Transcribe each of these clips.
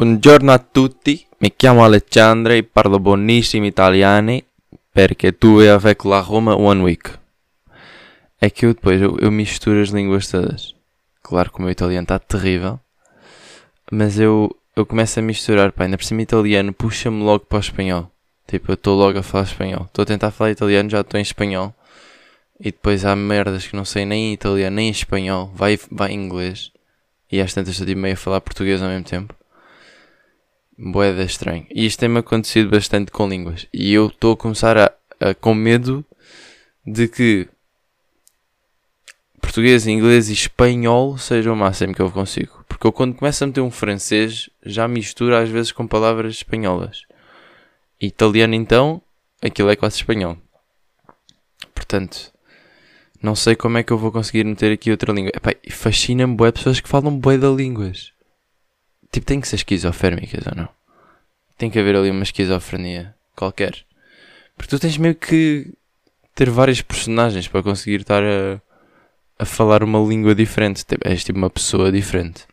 Buongiorno a tutti, mi chiamo Alexandre e parlo buonissimo italiano perché tu avec la Roma one week. É que eu depois eu, eu misturo as línguas todas. Claro que o meu italiano está terrível, mas eu, eu começo a misturar, pá, ainda por cima italiano puxa-me logo para o espanhol. Tipo, eu estou logo a falar espanhol. Estou a tentar falar italiano, já estou em espanhol. E depois há merdas que não sei nem em italiano nem em espanhol, vai, vai em inglês. E às tantas estou tipo meio a falar português ao mesmo tempo. Boeda estranho. E isto tem-me acontecido bastante com línguas. E eu estou a começar a, a, com medo de que português, inglês e espanhol seja o máximo que eu consigo. Porque eu quando começo a meter um francês já misturo às vezes com palavras espanholas. Italiano então, aquilo é quase espanhol. Portanto, não sei como é que eu vou conseguir meter aqui outra língua. fascina-me boé pessoas que falam boé de línguas. Tipo, tem que ser esquizoférmicas ou não? Tem que haver ali uma esquizofrenia qualquer. Porque tu tens meio que ter vários personagens para conseguir estar a, a falar uma língua diferente. Tipo, és tipo uma pessoa diferente.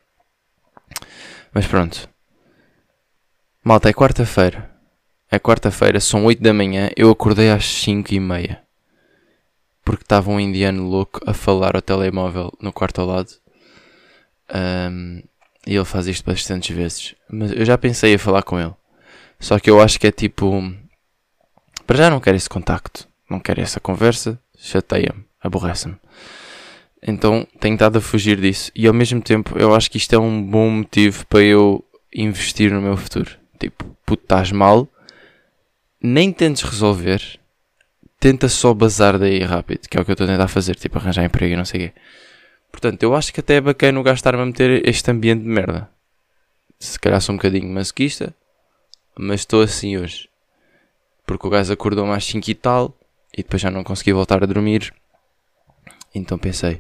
Mas pronto. Malta, é quarta-feira. É quarta-feira, são 8 da manhã. Eu acordei às 5 e meia. Porque estava um indiano louco a falar ao telemóvel no quarto ao lado. Um, e ele faz isto bastantes vezes. Mas eu já pensei em falar com ele. Só que eu acho que é tipo. Para já não quero esse contacto. Não quero essa conversa. Chateia-me. Aborrece-me. Então tenho estado a fugir disso. E ao mesmo tempo eu acho que isto é um bom motivo para eu investir no meu futuro. Tipo, puto, estás mal. Nem tentes resolver. Tenta só bazar daí rápido. Que é o que eu estou a tentar fazer. Tipo, arranjar emprego e não sei o quê. Portanto, eu acho que até é bacana gastar-me a meter este ambiente de merda. Se calhar sou um bocadinho masoquista, mas estou assim hoje. Porque o gajo acordou mais 5 e tal, e depois já não consegui voltar a dormir. Então pensei,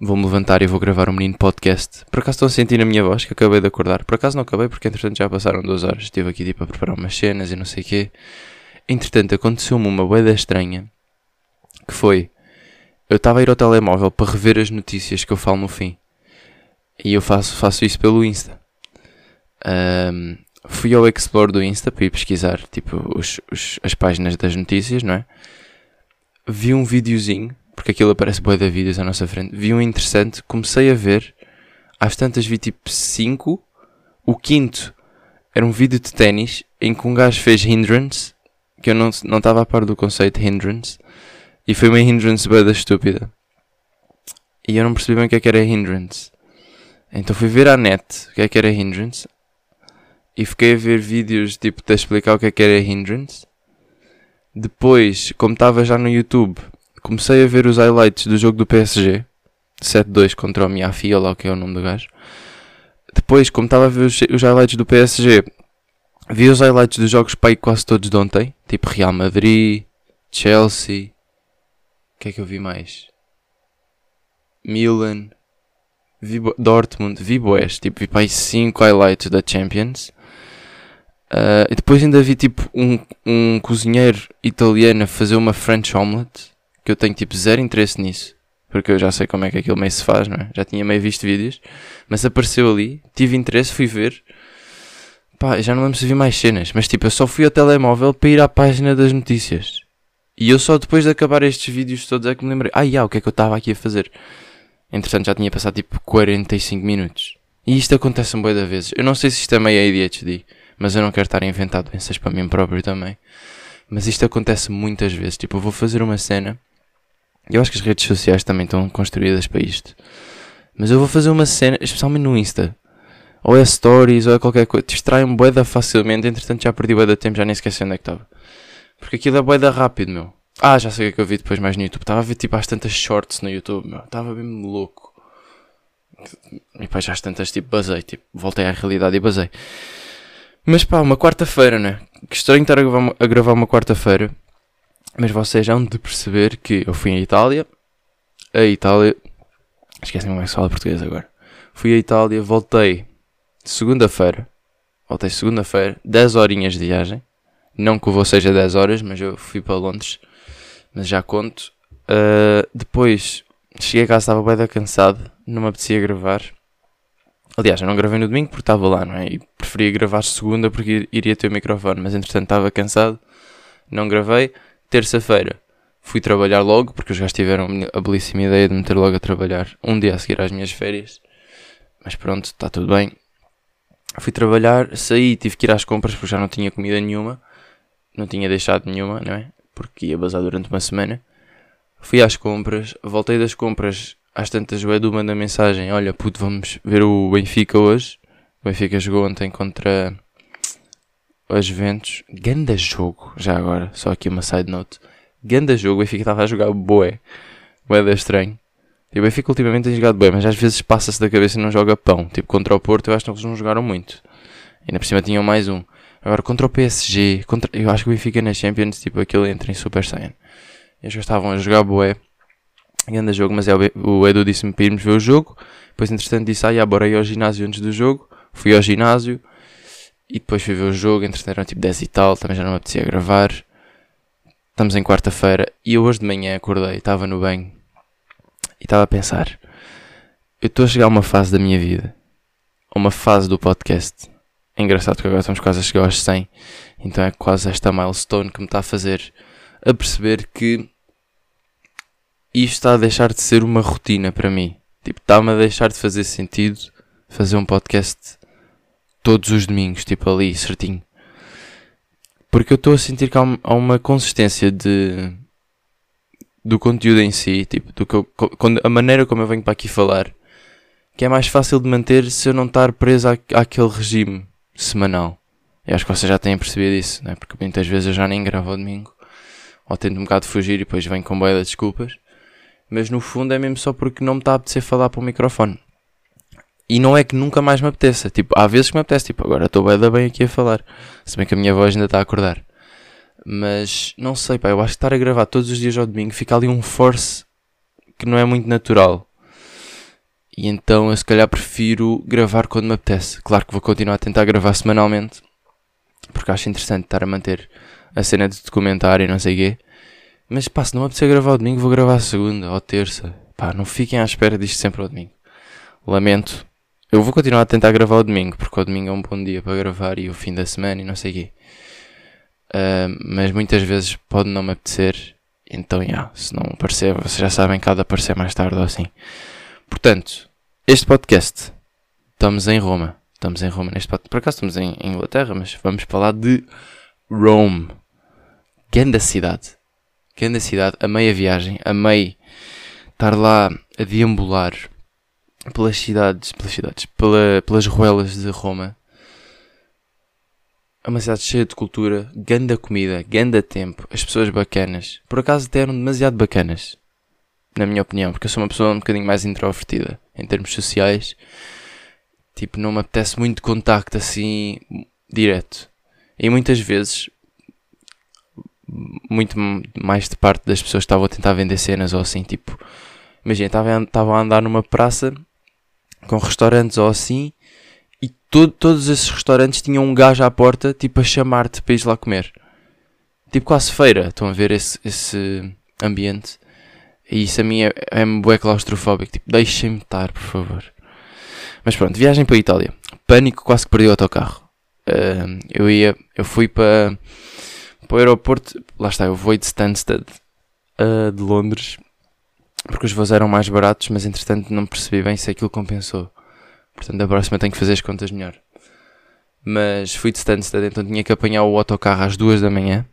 vou-me levantar e vou gravar um menino podcast. Por acaso estou a sentir na minha voz que acabei de acordar. Por acaso não acabei, porque entretanto já passaram duas horas. Estive aqui tipo a preparar umas cenas e não sei o quê. Entretanto, aconteceu-me uma boeda estranha. Que foi eu estava a ir ao telemóvel para rever as notícias que eu falo no fim. E eu faço, faço isso pelo Insta. Um, fui ao Explore do Insta para ir pesquisar tipo, os, os, as páginas das notícias, não é? Vi um videozinho, porque aquilo aparece boa de vídeos à nossa frente. Vi um interessante, comecei a ver. Às tantas vi tipo 5. O quinto era um vídeo de ténis em que um gajo fez hindrance, que eu não estava a par do conceito hindrance. E foi uma hindrance bada estúpida. E eu não percebi bem o que é que era hindrance. Então fui ver à net o que é que era hindrance. E fiquei a ver vídeos tipo de explicar o que é que era hindrance. Depois, como estava já no YouTube, comecei a ver os highlights do jogo do PSG. 7-2 contra o Miafi, lá o que é o nome do gajo. Depois, como estava a ver os, os highlights do PSG, vi os highlights dos jogos pai quase todos de ontem. Tipo Real Madrid, Chelsea, o que é que eu vi mais? Milan, vi Dortmund, vi boés, tipo, vi para aí 5 highlights da Champions. Uh, e depois ainda vi tipo um, um cozinheiro italiano a fazer uma French omelette, que eu tenho tipo zero interesse nisso, porque eu já sei como é que aquilo meio se faz, não é? Já tinha meio visto vídeos, mas apareceu ali, tive interesse, fui ver. Pá, já não lembro se vi mais cenas, mas tipo, eu só fui ao telemóvel para ir à página das notícias. E eu só depois de acabar estes vídeos todos é que me lembrei, ah, o que é que eu estava aqui a fazer? Entretanto já tinha passado tipo 45 minutos. E isto acontece um boi da vezes. Eu não sei se isto é meio ADHD, mas eu não quero estar a inventar doenças para mim próprio também. Mas isto acontece muitas vezes. Tipo, eu vou fazer uma cena. Eu acho que as redes sociais também estão construídas para isto. Mas eu vou fazer uma cena, especialmente no Insta. Ou é stories, ou é qualquer coisa. Distrai-me boeda facilmente. Entretanto já perdi boeda tempo, já nem esqueci onde é que estava. Porque aquilo é boeda rápido, meu. Ah, já sei o que é eu vi depois mais no YouTube. Estava a ver tipo às tantas shorts no YouTube, meu. Estava bem louco. E depois já às tantas tipo basei, tipo, voltei à realidade e basei. Mas pá, uma quarta-feira, né? Que estranho estar a gravar uma, uma quarta-feira. Mas vocês já de perceber que eu fui à Itália. A Itália. Esquecem como é que se fala português agora. Fui à Itália, voltei segunda-feira. Voltei segunda-feira, 10 horinhas de viagem. Não que o voo seja 10 horas, mas eu fui para Londres. Mas já conto. Uh, depois cheguei a casa, estava bem cansado. Não me apetecia gravar. Aliás, eu não gravei no domingo porque estava lá, não é? E preferia gravar segunda porque iria ter o microfone, mas entretanto estava cansado, não gravei. Terça-feira fui trabalhar logo, porque os gajos tiveram a belíssima ideia de me meter logo a trabalhar um dia a seguir às minhas férias. Mas pronto, está tudo bem. Fui trabalhar, saí, tive que ir às compras porque já não tinha comida nenhuma. Não tinha deixado nenhuma, não é? Porque ia bazar durante uma semana. Fui às compras, voltei das compras, às tantas o Edu manda mensagem, olha puto, vamos ver o Benfica hoje. O Benfica jogou ontem contra as Juventus. Ganda jogo, já agora, só aqui uma side note. Ganda jogo, o Benfica estava a jogar boé. Boé estranho. E o Benfica ultimamente tem jogado bem, mas às vezes passa-se da cabeça e não joga pão. Tipo, contra o Porto eu acho que eles não jogaram muito. E ainda por cima tinham mais um. Agora, contra o PSG, contra... eu acho que o Benfica na Champions, tipo, aquilo entra em Super Saiyan. Eles já estavam a jogar boé. Grande jogo, mas é o, Edu disse-me para irmos ver o jogo. Depois, entretanto, disse: Ah, bora ir ao ginásio antes do jogo. Fui ao ginásio e depois fui ver o jogo. Entretanto, eram tipo 10 e tal. Também já não me apetecia gravar. Estamos em quarta-feira e eu hoje de manhã acordei, estava no banho e estava a pensar: eu estou a chegar a uma fase da minha vida, a uma fase do podcast. É engraçado que agora estamos quase a chegar aos 100, então é quase esta milestone que me está a fazer a perceber que isto está a deixar de ser uma rotina para mim. Tipo, está-me a deixar de fazer sentido fazer um podcast todos os domingos, tipo ali, certinho. Porque eu estou a sentir que há uma consistência de do conteúdo em si, tipo, do que eu, a maneira como eu venho para aqui falar, que é mais fácil de manter se eu não estar preso à, àquele regime semanal. Eu acho que vocês já têm percebido isso, né? porque muitas vezes eu já nem gravo ao domingo, ou tento um bocado fugir e depois venho com boia de desculpas mas no fundo é mesmo só porque não me está a apetecer falar para o microfone. E não é que nunca mais me apeteça, tipo, há vezes que me apetece, tipo, agora estou bem, bem aqui a falar, se bem que a minha voz ainda está a acordar. Mas não sei, pá, eu acho que estar a gravar todos os dias ao domingo fica ali um force que não é muito natural. E então eu se calhar prefiro gravar quando me apetece. Claro que vou continuar a tentar gravar semanalmente, porque acho interessante estar a manter a cena de documentário e não sei o quê. Mas pá, se não me apetecer gravar o domingo, vou gravar segunda ou terça. Pá, não fiquem à espera disto sempre ao domingo. Lamento. Eu vou continuar a tentar gravar o domingo, porque o domingo é um bom dia para gravar e o fim da semana e não sei o quê. Uh, mas muitas vezes pode não me apetecer. Então, yeah, se não aparecer, vocês já sabem que há de aparecer mais tarde ou assim. Portanto, este podcast, estamos em Roma. Estamos em Roma neste podcast. Por acaso estamos em Inglaterra, mas vamos falar de Rome. Grande cidade grande cidade, amei a viagem, amei estar lá a deambular pelas cidades, pelas cidades, pela, pelas ruelas de Roma. É uma cidade cheia de cultura, ganda comida, ganda tempo, as pessoas bacanas. Por acaso até eram demasiado bacanas, na minha opinião, porque eu sou uma pessoa um bocadinho mais introvertida em termos sociais. Tipo, não me apetece muito contacto assim direto. E muitas vezes muito mais de parte das pessoas estavam a tentar vender cenas ou assim, tipo, imagina, estavam a andar numa praça com restaurantes ou assim e todo, todos esses restaurantes tinham um gajo à porta, tipo, a chamar-te para ir lá comer. Tipo, quase feira, estão a ver esse, esse ambiente. E isso a mim é, é claustrofóbico, tipo, deixem-me estar, por favor. Mas pronto, viagem para a Itália. Pânico, quase que perdi o autocarro. Uh, eu ia, eu fui para para o aeroporto, lá está, eu vou de Stansted uh, de Londres porque os voos eram mais baratos, mas entretanto não percebi bem se aquilo compensou. Portanto, da próxima tenho que fazer as contas melhor. Mas fui de Stansted, então tinha que apanhar o autocarro às 2 da manhã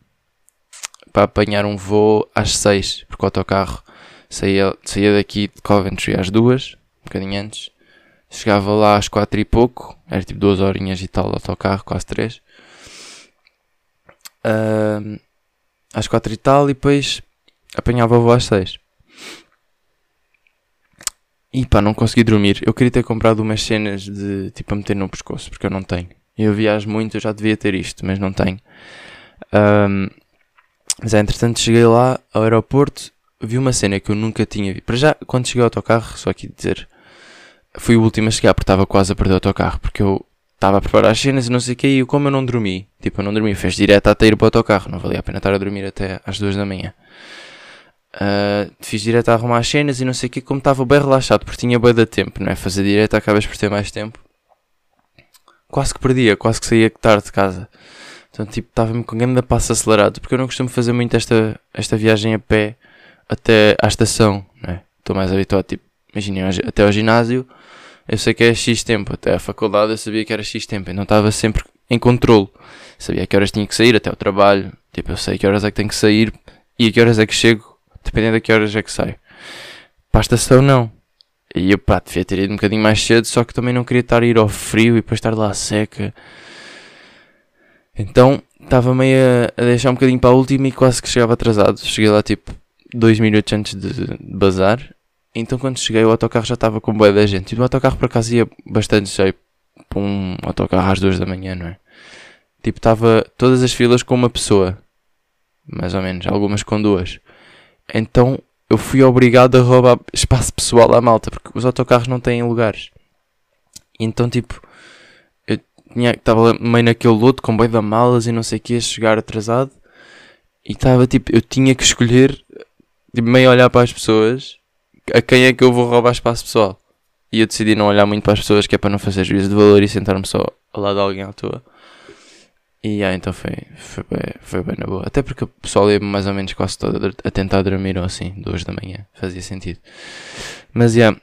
para apanhar um voo às 6, porque o autocarro saía, saía daqui de Coventry às 2, um bocadinho antes. Chegava lá às 4 e pouco, era tipo 2 horinhas e tal de autocarro, quase 3 uh, às quatro e tal, e depois apanhava o voo às seis. E pá, não consegui dormir. Eu queria ter comprado umas cenas de tipo a meter no pescoço, porque eu não tenho. Eu viajo muito, eu já devia ter isto, mas não tenho. Um, mas é, entretanto cheguei lá ao aeroporto, vi uma cena que eu nunca tinha visto. Para já, quando cheguei ao autocarro, só aqui dizer, fui o último a chegar porque estava quase a perder o autocarro, porque eu estava a preparar as cenas e não sei o que, e como eu não dormi, tipo, eu não dormi, fez direto até ir para o autocarro, não valia a pena estar a dormir até às duas da manhã. Uh, fiz direto a arrumar as cenas e não sei o que, como estava bem relaxado, porque tinha bem de tempo, não é? Fazer direto acabas por ter mais tempo. quase que perdia, quase que saía tarde de casa. Então, tipo, estava-me com grande passo acelerado, porque eu não costumo fazer muito esta, esta viagem a pé até à estação, né? Estou mais habituado, tipo, imaginem, até ao ginásio, eu sei que é X tempo, até à faculdade eu sabia que era X tempo, então estava sempre em controle. Sabia que horas tinha que sair até ao trabalho, tipo, eu sei que horas é que tenho que sair e a que horas é que chego, dependendo de que horas é que saio. Para a estação, não. E eu, pá, devia ter ido um bocadinho mais cedo, só que também não queria estar a ir ao frio e depois estar lá seca. Então, estava meio a, a, deixar um bocadinho para a última e quase que chegava atrasado. Cheguei lá, tipo, dois minutos antes de, bazar. Então, quando cheguei, o autocarro já estava com boa da gente. E o autocarro, por acaso, ia bastante cheio para um autocarro às duas da manhã, não é? Tipo, estava todas as filas com uma pessoa. Mais ou menos, algumas com duas. Então, eu fui obrigado a roubar espaço pessoal à malta, porque os autocarros não têm lugares. Então, tipo, eu tinha, estava meio naquele luto, com bem da malas e não sei o que, chegar atrasado. E estava, tipo, eu tinha que escolher, tipo, meio olhar para as pessoas, a quem é que eu vou roubar espaço pessoal. E eu decidi não olhar muito para as pessoas, que é para não fazer juízo de valor e sentar-me só ao lado de alguém à toa. E ah, então foi, foi, bem, foi bem na boa. Até porque o pessoal ia mais ou menos quase todo a tentar dormir ou assim, duas da manhã. Fazia sentido. Mas yeah,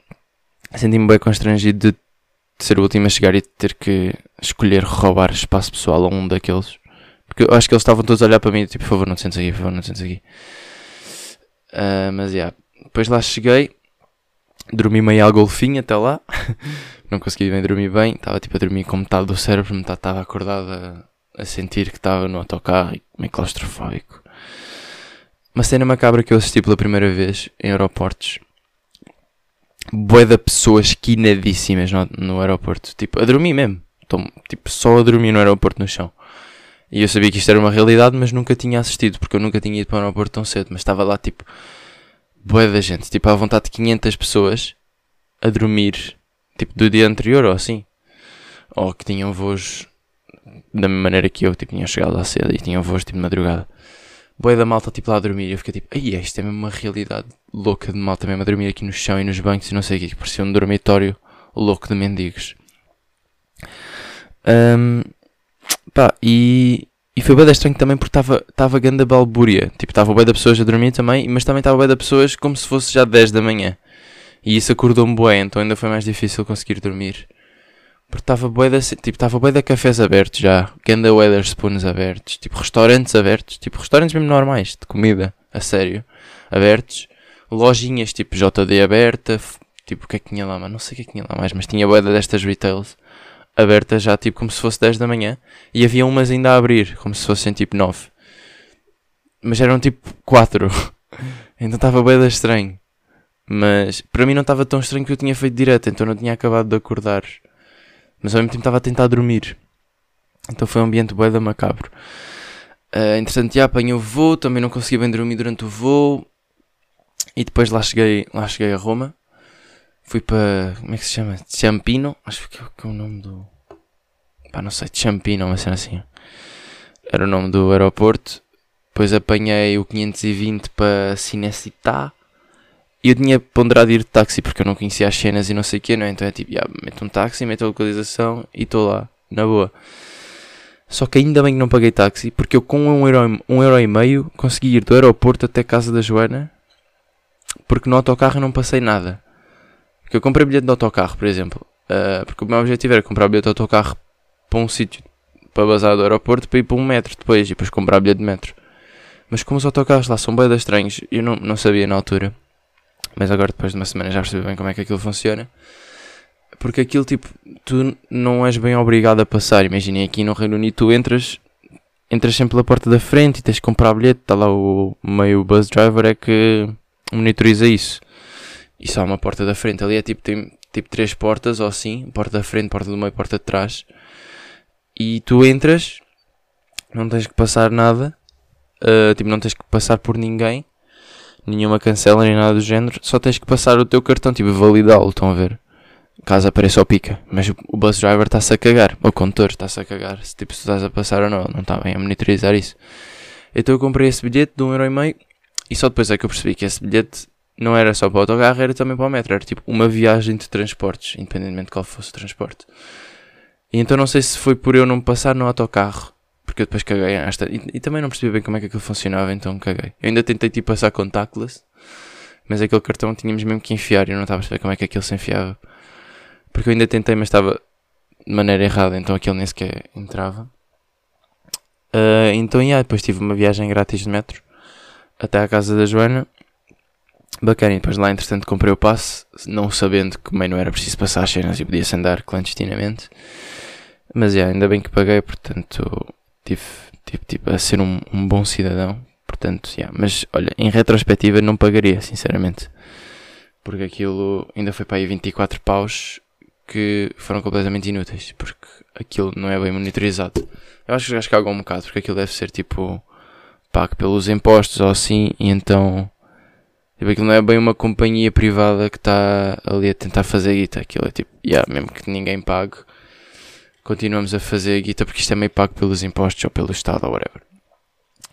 senti-me bem constrangido de, ser o último a chegar e ter que escolher roubar espaço pessoal a um daqueles. Porque eu acho que eles estavam todos a olhar para mim, tipo, por favor, não te sentes aqui, por favor, não te sentes aqui. Uh, mas já, yeah. depois lá cheguei, dormi meio ao golfinho até lá. não consegui bem dormir bem, estava tipo a dormir com metade do cérebro, metade estava acordada a sentir que estava no autocarro meio claustrofóbico. Uma cena macabra que eu assisti pela primeira vez em aeroportos. Boé de pessoas quinadíssimas no, no aeroporto. Tipo, a dormir mesmo. Tipo, só a dormir no aeroporto no chão. E eu sabia que isto era uma realidade, mas nunca tinha assistido, porque eu nunca tinha ido para o aeroporto tão cedo. Mas estava lá, tipo, boé da gente. Tipo, à vontade de 500 pessoas a dormir, tipo, do dia anterior ou assim. Ou que tinham voos da mesma maneira que eu, tipo, tinha chegado lá cedo e tinha voos tipo de madrugada. Boia da malta, tipo, lá a dormir. Eu fiquei tipo, ai, isto é mesmo uma realidade louca de malta mesmo a dormir aqui no chão e nos bancos e não sei o que, que parecia um dormitório louco de mendigos. Um, pá, e, e foi bem estranho também porque estava grande a balbúria. Tipo, estava bem da pessoas a dormir também, mas também estava bem da pessoas como se fosse já 10 da manhã. E isso acordou-me bem, então ainda foi mais difícil conseguir dormir. Porque estava bué da, tipo, estava bué de cafés abertos já, Ganda Weatherspoons abertos, tipo restaurantes abertos, tipo restaurantes mesmo normais, de comida, a sério, abertos, lojinhas tipo JD aberta, tipo o que é que tinha lá, mas não sei o que é que tinha lá mais, mas tinha bué destas retails abertas já tipo como se fosse 10 da manhã e havia umas ainda a abrir, como se fossem tipo 9. Mas eram tipo 4. então estava da estranho. Mas para mim não estava tão estranho que eu tinha feito direto, então não tinha acabado de acordar mas ao mesmo tempo estava a tentar dormir. Então foi um ambiente bué da macabro. Uh, entretanto, já apanhei o voo, também não consegui bem dormir durante o voo. E depois lá cheguei, lá cheguei a Roma. Fui para. Como é que se chama? Ciampino? Acho que é, que é o nome do. Pá, não sei, Ciampino, uma cena assim. Era o nome do aeroporto. Depois apanhei o 520 para Cinecittà. E eu tinha ponderado ir de táxi porque eu não conhecia as cenas e não sei o que, não é? Então é tipo, yeah, meto um táxi, meto a localização e estou lá, na boa. Só que ainda bem que não paguei táxi porque eu com um euro, um euro e meio consegui ir do aeroporto até casa da Joana porque no autocarro não passei nada. Porque eu comprei bilhete de autocarro, por exemplo. Uh, porque o meu objetivo era comprar bilhete de autocarro para um sítio para bazar do aeroporto para ir para um metro depois e depois comprar bilhete de metro. Mas como os autocarros lá são bem estranhos, eu não, não sabia na altura mas agora depois de uma semana já percebi bem como é que aquilo funciona. Porque aquilo tipo, tu não és bem obrigado a passar. Imaginem aqui no Reino Unido tu entras, entras sempre pela porta da frente e tens de comprar bilhete. Está lá o meio bus driver é que monitoriza isso. E só uma porta da frente. Ali é tipo, tem tipo três portas ou assim, porta da frente, porta do meio, porta de trás. E tu entras, não tens que passar nada, uh, tipo, não tens que passar por ninguém nenhuma cancela nem nada do género, só tens que passar o teu cartão, tipo, validá-lo, estão a ver? Caso apareça o pica, mas o bus driver está-se a cagar, o condutor está-se a cagar, se tipo, se estás a passar ou não, não está bem a monitorizar isso. Então eu comprei esse bilhete de um euro e meio e só depois é que eu percebi que esse bilhete não era só para o autocarro, era também para o metro, era tipo uma viagem de transportes, independentemente de qual fosse o transporte. E então não sei se foi por eu não passar no autocarro, porque eu depois caguei. E, e também não percebi bem como é que aquilo funcionava, então caguei. Eu ainda tentei tipo passar contactless, mas aquele cartão tínhamos mesmo que enfiar e eu não estava a perceber como é que aquilo se enfiava. Porque eu ainda tentei, mas estava de maneira errada, então aquilo nem sequer entrava. Uh, então, yeah, depois tive uma viagem grátis de metro até à casa da Joana. Bacana, e depois lá entretanto comprei o passe, não sabendo que também não era preciso passar as cenas e podia-se andar clandestinamente. Mas yeah, ainda bem que paguei, portanto tive, tive, tive a ser um, um bom cidadão. Portanto, yeah. mas olha, em retrospectiva não pagaria, sinceramente. Porque aquilo ainda foi para aí 24 paus que foram completamente inúteis. Porque aquilo não é bem monitorizado. Eu acho que já cagam um bocado, porque aquilo deve ser tipo pago pelos impostos ou assim, e então tipo, aquilo não é bem uma companhia privada que está ali a tentar fazer guita. Aquilo é tipo, yeah, mesmo que ninguém pague, continuamos a fazer guita porque isto é meio pago pelos impostos ou pelo Estado ou whatever.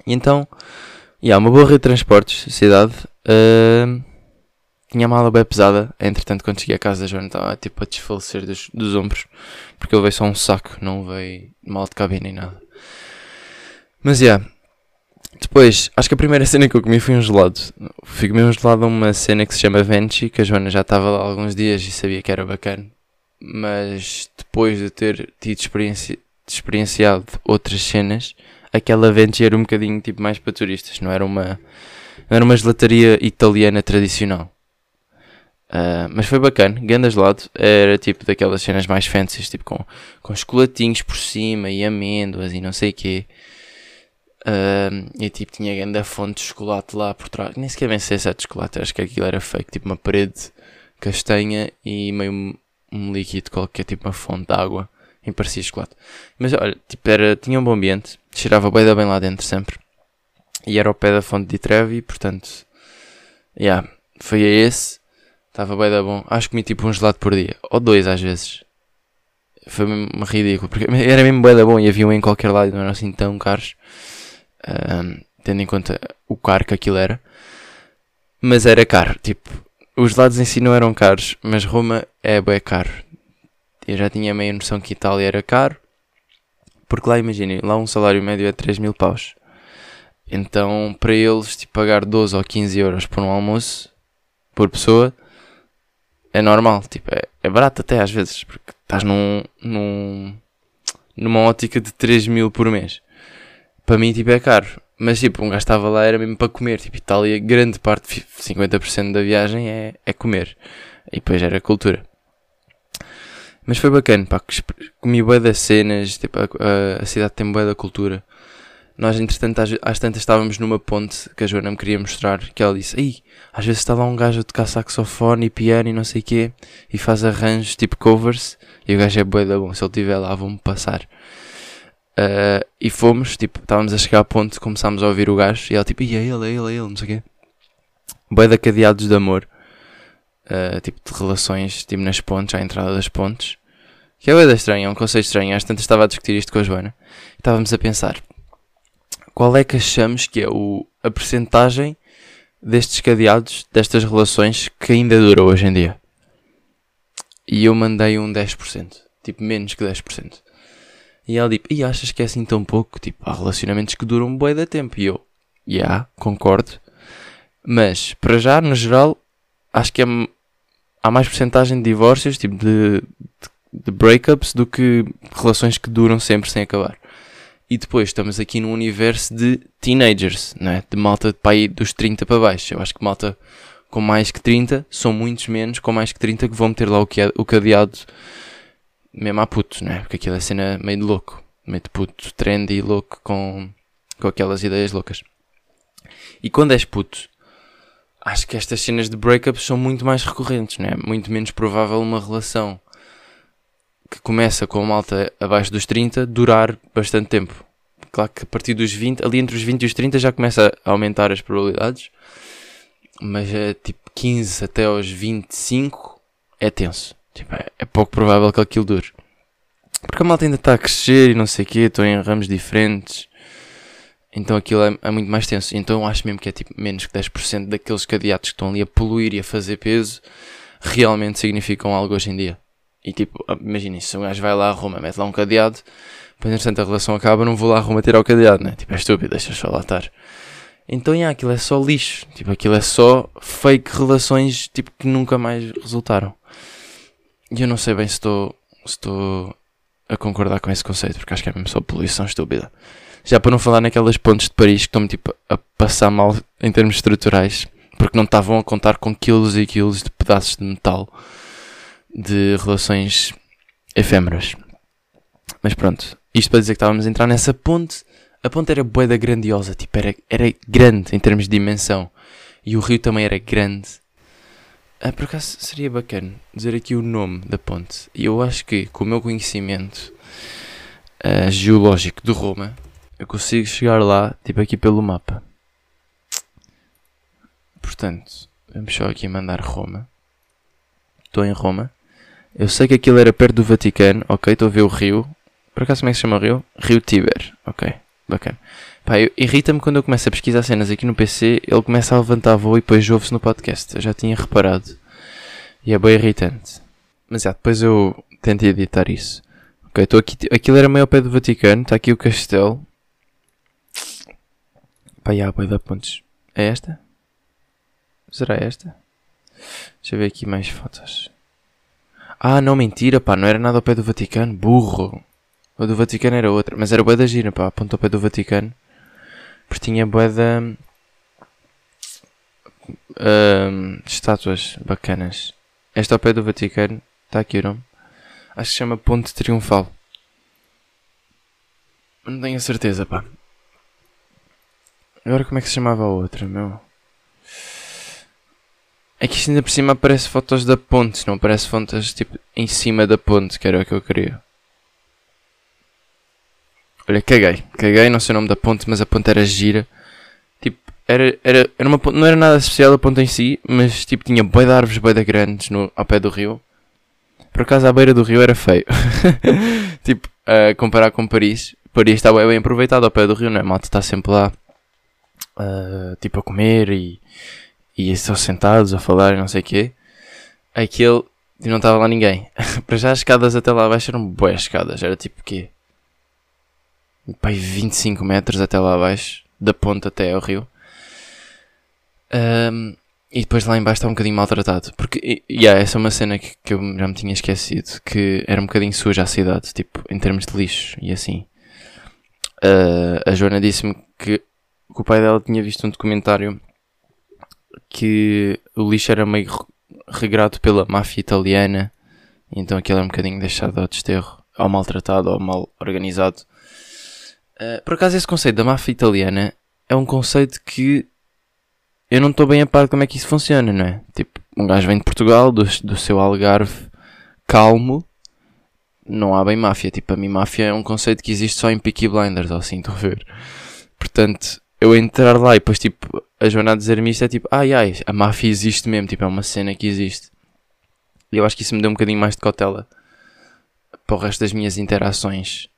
E então, yeah, uma boa rede de transportes, cidade. Uh, tinha a mala bem pesada. Entretanto, quando cheguei à casa da Joana, estava tipo a desfalecer dos, dos ombros. Porque ele veio só um saco, não veio mal de cabine nem nada. Mas. Yeah. Depois, acho que a primeira cena que eu comi foi um gelado. Fui comer um gelado a uma cena que se chama Venchi, que a Joana já estava lá há alguns dias e sabia que era bacana. Mas depois de ter tido experiência, experienciado outras cenas, aquela Venchi era um bocadinho tipo mais para turistas, não era uma, não era uma gelataria italiana tradicional. Uh, mas foi bacana, ganda gelado, era tipo daquelas cenas mais fancy, tipo com, com chocolatinhos por cima e amêndoas e não sei o quê. Uh, e tipo tinha grande fonte de chocolate lá por trás, nem sequer bem sei se é de chocolate, acho que aquilo era fake, tipo uma parede castanha e meio um, líquido qualquer, tipo uma fonte de água, e parecia chocolate. Mas olha, tipo, era, tinha um bom ambiente, cheirava bem, bem lá dentro sempre, e era ao pé da fonte de Trevi, portanto, yeah, foi a esse. Estava bem da bom. Acho que comi tipo um gelado por dia. Ou dois às vezes. Foi mesmo ridículo. Porque era mesmo bem da bom e havia um em qualquer lado e não eram assim tão caros. Um, tendo em conta o caro que aquilo era. Mas era caro. Tipo, os gelados em si não eram caros. Mas Roma é bem caro. Eu já tinha meio noção que Itália era caro. Porque lá imaginem, lá um salário médio é 3 mil paus. Então, para eles, tipo, pagar 12 ou 15 euros por um almoço, por pessoa, é normal, tipo, é, é barato até às vezes, porque estás num, num, numa ótica de 3 mil por mês. Para mim, tipo, é caro. Mas, tipo, um gajo estava lá, era mesmo para comer. Tipo, Itália, grande parte, 50% da viagem é, é comer. E depois era cultura. Mas foi bacana, pá, comi bué das cenas, tipo, a, a, a cidade tem bué da cultura. Nós, entretanto, às, às, tantas estávamos numa ponte que a Joana me queria mostrar, que ela disse, Ei, às vezes está lá um gajo a tocar saxofone e piano e não sei o quê, e faz arranjos tipo covers, e o gajo é bué da bom, se ele estiver lá vão-me passar. Uh, e fomos, tipo, estávamos a chegar à ponte, começámos a ouvir o gajo, e ela tipo, e é ele, é ele, é ele, não sei o quê. Bué da cadeados de amor, uh, tipo, de relações, tipo, nas pontes, à entrada das pontes. Que é bué da estranho, é um conceito estranho, às tantas estava a discutir isto com a Joana, estávamos a pensar, qual é que achamos que é o, a percentagem destes cadeados, destas relações que ainda dura hoje em dia? E eu mandei um 10%, tipo menos que 10%. E ela tipo, e achas que é assim tão pouco? Tipo, há relacionamentos que duram um boi da tempo. E eu, já, yeah, concordo. Mas, para já, no geral, acho que é, há mais porcentagem de divórcios, tipo de, de, de breakups, do que relações que duram sempre sem acabar. E depois estamos aqui num universo de teenagers, não é? de malta de pai dos 30 para baixo. Eu acho que malta com mais que 30 são muitos menos com mais que 30 que vão meter lá o, que é, o cadeado mesmo a puto, não é? Porque aquilo é cena meio de louco, meio de puto, trendy e louco com, com aquelas ideias loucas. E quando és puto, acho que estas cenas de breakups são muito mais recorrentes, não é? Muito menos provável uma relação que começa com a malta abaixo dos 30 durar bastante tempo. Claro que a partir dos 20, ali entre os 20 e os 30 já começa a aumentar as probabilidades, mas é tipo 15 até aos 25 é tenso. Tipo, é, é pouco provável que aquilo dure. Porque a malta ainda está a crescer e não sei o quê, estão em ramos diferentes. Então aquilo é, é, muito mais tenso. Então eu acho mesmo que é tipo menos que 10% daqueles cadeados que estão ali a poluir e a fazer peso realmente significam algo hoje em dia. E tipo, imaginem, se um gajo vai lá a Roma, mete lá um cadeado, depois entretanto a relação acaba, não vou lá a Roma tirar o cadeado, né? Tipo, é estúpido, deixa só lá estar. Então, yeah, aquilo é só lixo. Tipo, aquilo é só fake relações, tipo, que nunca mais resultaram. E eu não sei bem se estou, se estou a concordar com esse conceito, porque acho que é mesmo só poluição estúpida. Já para não falar naquelas pontes de Paris que estão-me, tipo, a passar mal em termos estruturais, porque não estavam a contar com quilos e quilos de pedaços de metal de relações efêmeras. Mas pronto, isto para dizer que estávamos a entrar nessa ponte a ponte era boeda grandiosa, tipo, era, era grande em termos de dimensão. E o rio também era grande. Ah, por acaso seria bacana dizer aqui o nome da ponte. E eu acho que com o meu conhecimento uh, geológico de Roma, eu consigo chegar lá, tipo aqui pelo mapa. Portanto, vamos só aqui mandar Roma. Estou em Roma. Eu sei que aquilo era perto do Vaticano, ok? Estou a ver o rio. Por acaso como é que se chama o rio? Rio Tiber, ok. Bacana. Pá, irrita-me quando eu começo a pesquisar cenas aqui no PC, ele começa a levantar voo e depois ouve-se no podcast. Eu já tinha reparado. E é bem irritante. Mas já, depois eu tentei editar isso. Ok, estou aqui. Aquilo era meio ao pé do Vaticano, está aqui o castelo. Pá, já, boi da pontes. É esta? Será esta? Deixa eu ver aqui mais fotos. Ah, não, mentira, pá, não era nada ao pé do Vaticano. Burro. O do Vaticano era outra, mas era boa da gira, pá, apontou ao pé do Vaticano. Porque tinha boa da. Uh, estátuas bacanas. Esta ao pé do Vaticano, está aqui o nome. Acho que chama Ponte Triunfal. Não tenho a certeza, pá. Agora como é que se chamava a outra, meu? É que isto ainda por cima aparece fotos da ponte, não aparece fotos tipo em cima da ponte, que era o que eu queria. Olha, caguei. Caguei, não sei o nome da ponte, mas a ponte era gira. Tipo, era, era, era uma ponte, não era nada especial a ponte em si, mas tipo, tinha boi de árvores boi de grandes no, ao pé do rio. Por acaso, à beira do rio era feio. tipo, a comparar com Paris. Paris está bem, aproveitado ao pé do rio, não é? Malta está sempre lá, uh, tipo, a comer e, e só sentados a falar e não sei o quê. Aquele, não estava lá ninguém. Para já as escadas até lá abaixo eram boas escadas. Era tipo o quê? Pai, 25 metros até lá abaixo, da ponta até ao rio. Um, e depois lá embaixo está um bocadinho maltratado. Porque, e, yeah, essa é uma cena que, que, eu já me tinha esquecido. Que era um bocadinho suja a cidade, tipo, em termos de lixo e assim. Uh, a Joana disse-me que, que, o pai dela tinha visto um documentário que o lixo era meio regrado pela máfia italiana. Então aquilo é um bocadinho deixado ao desterro, ao maltratado, ao mal organizado. Uh, por acaso, esse conceito da máfia italiana é um conceito que eu não estou bem a par de como é que isso funciona, não é? Tipo, um gajo vem de Portugal, do, do seu Algarve calmo, não há bem máfia. Tipo, a mim, máfia é um conceito que existe só em Peaky Blinders, ou assim, estou a ver. Portanto, eu entrar lá e depois, tipo, a Joana dizer-me isto é tipo, ai ai, a máfia existe mesmo, tipo, é uma cena que existe. E eu acho que isso me deu um bocadinho mais de cautela para o resto das minhas interações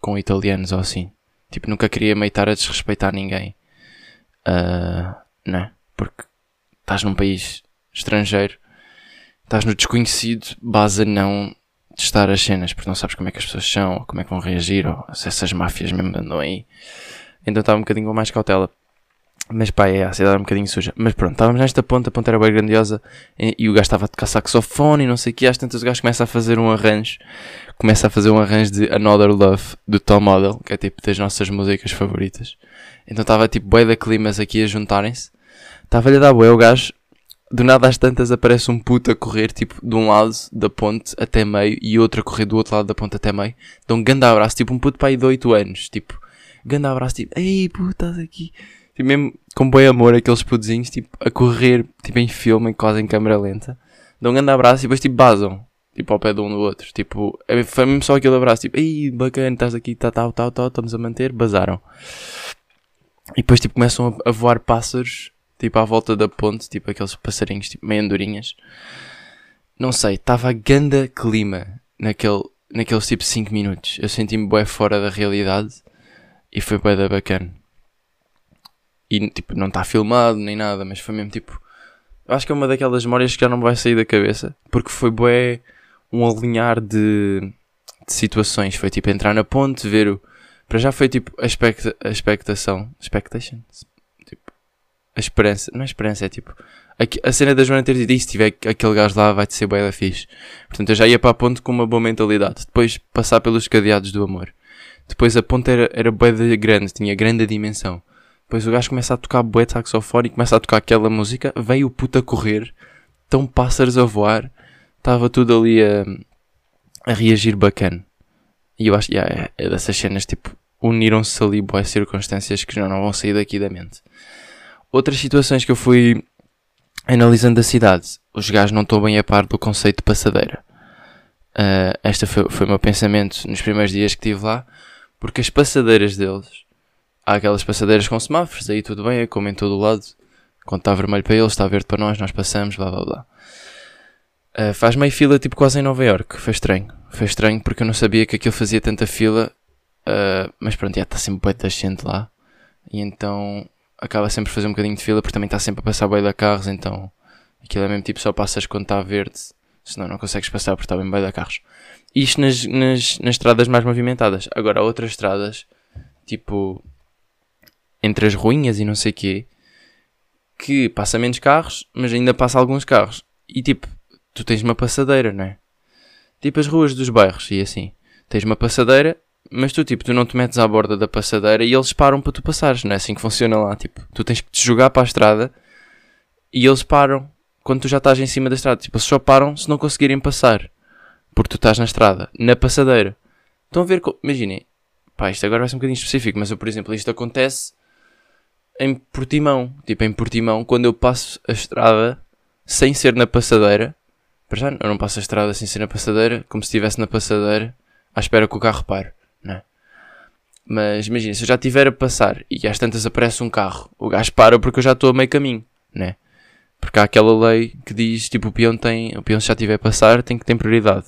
com italianos ou assim. Tipo, nunca queria meio estar a desrespeitar ninguém. Uh, né? Porque estás num país estrangeiro, estás no desconhecido, base a não testar as cenas, porque não sabes como é que as pessoas são, ou como é que vão reagir, ou se essas máfias mesmo andam aí. Então estava um bocadinho com mais cautela. Mas pá, é, a cidade era um bocadinho suja. Mas pronto, estávamos nesta ponta, a ponta era bem grandiosa e, e o gajo estava a tocar saxofone e não sei o que. Às tantas o gajo começa a fazer um arranjo, começa a fazer um arranjo de Another Love do Tom Model, que é tipo das nossas músicas favoritas. Então estava tipo bué da climas aqui a juntarem-se. Estava-lhe a dar bué o gajo. Do nada às tantas aparece um puto a correr tipo de um lado da ponte até meio e outro a correr do outro lado da ponte até meio. Então um grande abraço, tipo um puto pai de 8 anos. Tipo, grande abraço, tipo, ei puto, estás aqui. Tipo, mesmo com bom amor, aqueles pudezinhos, tipo, a correr, tipo, em filme, quase em câmera lenta. Dão um grande abraço e depois, tipo, basam. Tipo, ao pé de um do outro. Tipo, é, foi mesmo só aquele abraço. Tipo, ei, bacana, estás aqui, tal, tal, tal, tal, estamos a manter. Basaram. E depois, tipo, começam a, a voar pássaros, tipo, à volta da ponte. Tipo, aqueles passarinhos, tipo, meio andorinhas. Não sei, estava a ganda clima naquele, naqueles, tipo, 5 minutos. Eu senti-me bué fora da realidade. E foi bué da bacana. E tipo, não está filmado nem nada, mas foi mesmo tipo. Acho que é uma daquelas memórias que já não vai sair da cabeça. Porque foi bué um alinhar de, de situações. Foi tipo entrar na ponte, ver o. Para já foi tipo a, expect, a expectação. Expectation? Tipo. A esperança. Não é esperança, é tipo. A, a cena da Joana ter dito: se tiver aquele gajo lá, vai-te ser bem da fixe. Portanto, eu já ia para a ponte com uma boa mentalidade. Depois passar pelos cadeados do amor. Depois a ponte era, era bué grande, tinha grande dimensão. Depois o gajo começa a tocar bué de saxofone e começa a tocar aquela música. Veio o puto a correr. Tão pássaros a voar. Estava tudo ali a, a reagir bacana. E eu acho yeah, é, é dessas cenas, tipo, uniram-se ali boas circunstâncias que já não vão sair daqui da mente. Outras situações que eu fui analisando da cidade. Os gajos não estão bem a par do conceito de passadeira. Uh, este foi, foi o meu pensamento nos primeiros dias que estive lá. Porque as passadeiras deles, há aquelas passadeiras com semáforos, aí tudo bem, é como em todo o lado. Quando está vermelho para eles, está verde para nós, nós passamos, blá blá blá. Uh, faz meio fila, tipo quase em Nova York. Foi estranho. Foi estranho porque eu não sabia que aquilo fazia tanta fila. Uh, mas pronto, já está sempre bem da gente lá. E então acaba sempre a fazer um bocadinho de fila porque também está sempre a passar bem da carros. Então aquilo é mesmo tipo só passas quando está verde. Senão não consegues passar porque está bem bem da carros. Isto nas, nas, nas estradas mais movimentadas. Agora, outras estradas, tipo, entre as ruínas e não sei quê, que passa menos carros, mas ainda passa alguns carros. E tipo, tu tens uma passadeira, não é? Tipo as ruas dos bairros e assim. Tens uma passadeira, mas tu tipo, tu não te metes à borda da passadeira e eles param para tu passares, não é assim que funciona lá. Tipo, tu tens que te jogar para a estrada e eles param quando tu já estás em cima da estrada. Tipo, eles só param se não conseguirem passar porque tu estás na estrada, na passadeira. Estão a ver, imaginem, pá, isto agora vai ser um bocadinho específico, mas eu, por exemplo, isto acontece em Portimão. Tipo, em Portimão, quando eu passo a estrada sem ser na passadeira, para já eu não passo a estrada sem ser na passadeira, como se estivesse na passadeira, à espera que o carro pare, não é? Mas imagina, se eu já estiver a passar e às tantas aparece um carro, o gajo para porque eu já estou a meio caminho, né? Porque há aquela lei que diz, tipo, o peão tem, o peão se já estiver a passar, tem que ter prioridade.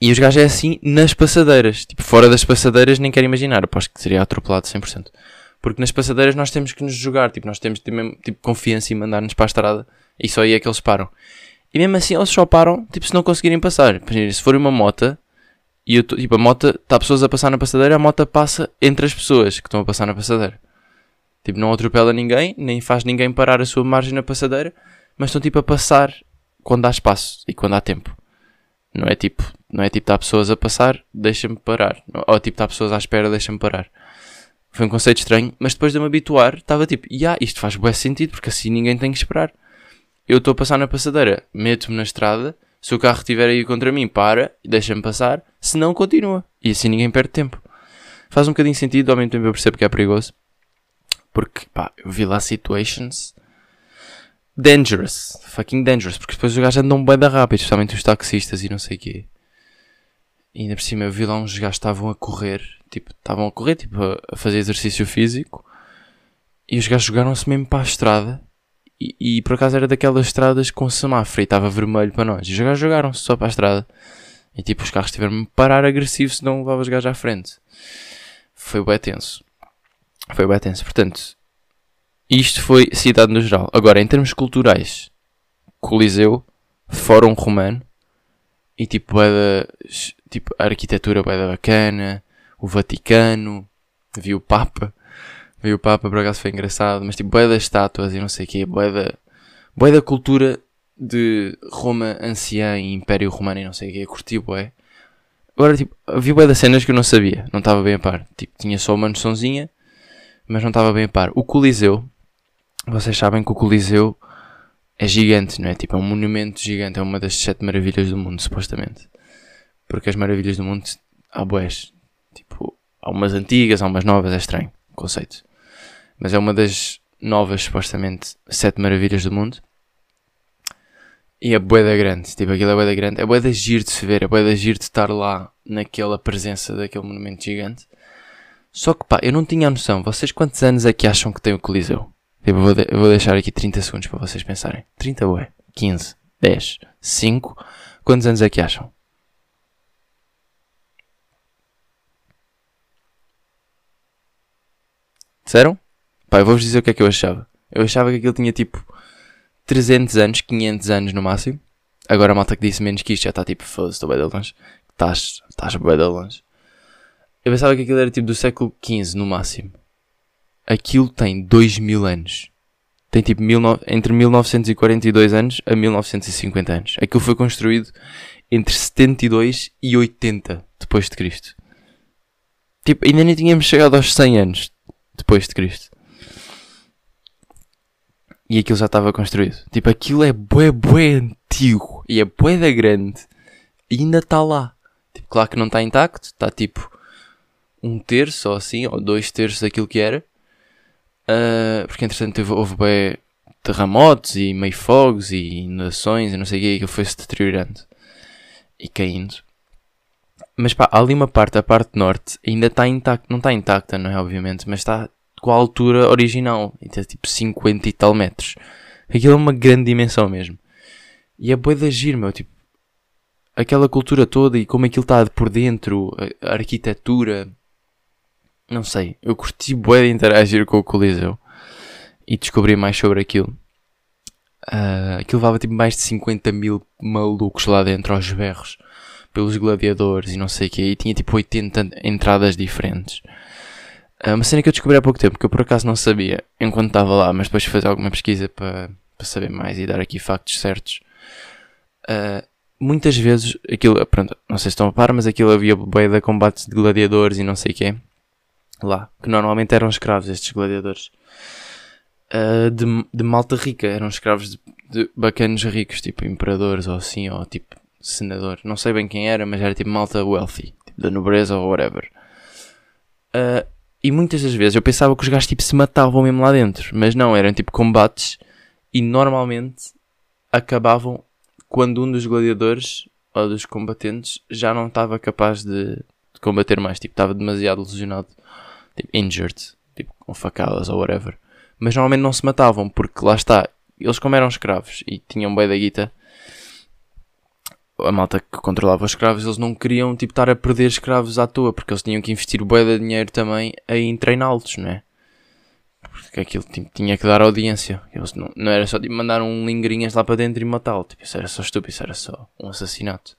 E os gajos é assim nas passadeiras. Tipo, fora das passadeiras nem quero imaginar. Aposto que seria atropelado 100%. Porque nas passadeiras nós temos que nos jogar. Tipo, nós temos mesmo, tipo, confiança e mandar-nos para a estrada. E só aí é que eles param. E mesmo assim eles só param, tipo, se não conseguirem passar. Se for uma moto e eu tô, tipo, a moto, está pessoas a passar na passadeira, a moto passa entre as pessoas que estão a passar na passadeira. Tipo, não atropela ninguém, nem faz ninguém parar a sua margem na passadeira, mas estão tipo a passar quando há espaço e quando há tempo. Não é tipo, não é tipo, está pessoas a passar, deixa-me parar. Ou tipo, está pessoas à espera, deixa-me parar. Foi um conceito estranho, mas depois de me habituar, estava tipo, yeah, isto faz bom sentido, porque assim ninguém tem que esperar. Eu estou a passar na passadeira, meto-me na estrada, se o carro estiver aí contra mim, para, deixa-me passar, se não, continua. E assim ninguém perde tempo. Faz um bocadinho sentido, ao mesmo tempo eu percebo que é perigoso. Porque, pá, eu vi lá situations dangerous. Fucking dangerous. Porque depois os gajos andam bem da rápido, especialmente os taxistas e não sei o quê. E ainda por cima eu vi lá uns gajos estavam a correr, tipo, estavam a correr, tipo, a fazer exercício físico. E os gajos jogaram-se mesmo para a estrada. E, e, por acaso era daquelas estradas com semáforo e estava vermelho para nós. E os gajos jogaram-se só para a estrada. E tipo, os carros tiveram-me a parar agressivo se não levava os gajos à frente. Foi bem tenso. Foi bem tenso. Portanto, isto foi cidade no geral. Agora, em termos culturais, Coliseu, Fórum Romano e tipo, da, tipo a arquitetura bem bacana, o Vaticano, vi o Papa, vi o Papa, por acaso foi engraçado, mas tipo, bué das estátuas e não sei o quê, bué da, da cultura de Roma anciã e Império Romano e não sei o quê, curti bué. Agora, tipo, vi bué das cenas que eu não sabia, não estava bem a par. Tipo, tinha só uma noçãozinha mas não estava bem a par. O Coliseu, vocês sabem que o Coliseu é gigante, não é? Tipo, é um monumento gigante, é uma das sete maravilhas do mundo, supostamente. Porque as maravilhas do mundo há boés. Tipo, há umas antigas, há umas novas, é estranho o conceito. Mas é uma das novas, supostamente, sete maravilhas do mundo. E é boeda grande, tipo, aquilo é boeda grande. É boeda giro de se ver, é boeda giro de estar lá naquela presença daquele monumento gigante. Só que pá, eu não tinha a noção. Vocês quantos anos é que acham que tem o Coliseu? Eu vou, de vou deixar aqui 30 segundos para vocês pensarem. 30 ué, 15, 10, 5. Quantos anos é que acham? Disseram? Pá, eu vou-vos dizer o que é que eu achava. Eu achava que aquilo tinha tipo 300 anos, 500 anos no máximo. Agora a malta que disse menos que isto já está tipo, foda-se, estou bem de longe. Estás, estás bem de longe. Eu pensava que aquilo era tipo do século XV no máximo. Aquilo tem 2 mil anos. Tem tipo mil entre 1942 anos a 1950 anos. Aquilo foi construído entre 72 e 80 depois de Cristo. Tipo, ainda nem tínhamos chegado aos 100 anos depois de Cristo. E aquilo já estava construído. Tipo, aquilo é bué, bué antigo. E é bué da grande. E ainda está lá. Tipo, claro que não está intacto. Está tipo um terço ou assim, ou dois terços daquilo que era. Uh, porque entretanto houve, houve bué terremotos e meio fogos e inundações e não sei o que. E aquilo foi-se deteriorando. E caindo. Mas pá, há ali uma parte, a parte norte, ainda está intacta. Não está intacta, não é? Obviamente. Mas está com a altura original. Então, tipo 50 e tal metros. Aquilo é uma grande dimensão mesmo. E é bué de agir, meu. Tipo, aquela cultura toda e como aquilo está por dentro, a arquitetura. Não sei. Eu curti bué de interagir com o Coliseu. E descobri mais sobre aquilo. Uh, aquilo levava tipo mais de 50 mil malucos lá dentro aos berros. Pelos gladiadores e não sei o que. E tinha tipo 80 entradas diferentes. É uma cena que eu descobri há pouco tempo, que eu por acaso não sabia enquanto estava lá, mas depois de fazer alguma pesquisa para, saber mais e dar aqui factos certos. Uh, muitas vezes, aquilo, pronto, não sei se estão a par, mas aquilo havia bem de combates de gladiadores e não sei o quê. Lá, que normalmente eram escravos, estes gladiadores. Uh, de, de malta rica, eram escravos de, de bacanos ricos, tipo imperadores ou assim, ou tipo senador. Não sei bem quem era, mas era tipo malta wealthy, tipo da nobreza ou whatever. Uh, e muitas das vezes eu pensava que os gajos tipo se matavam mesmo lá dentro, mas não, eram tipo combates e normalmente acabavam quando um dos gladiadores ou dos combatentes já não estava capaz de, de combater mais, tipo, estava demasiado lesionado, tipo, injured, tipo, com facadas ou whatever. Mas normalmente não se matavam, porque lá está, eles como eram escravos e tinham bem da guita, a malta que controlava os escravos, eles não queriam tipo, estar a perder escravos à toa, porque eles tinham que investir o de dinheiro também em treiná-los, não é? Porque aquilo tipo, tinha que dar audiência. Eles não, não era só tipo, mandar um lingrinhas lá para dentro e matá-lo. Tipo, isso era só estúpido, isso era só um assassinato.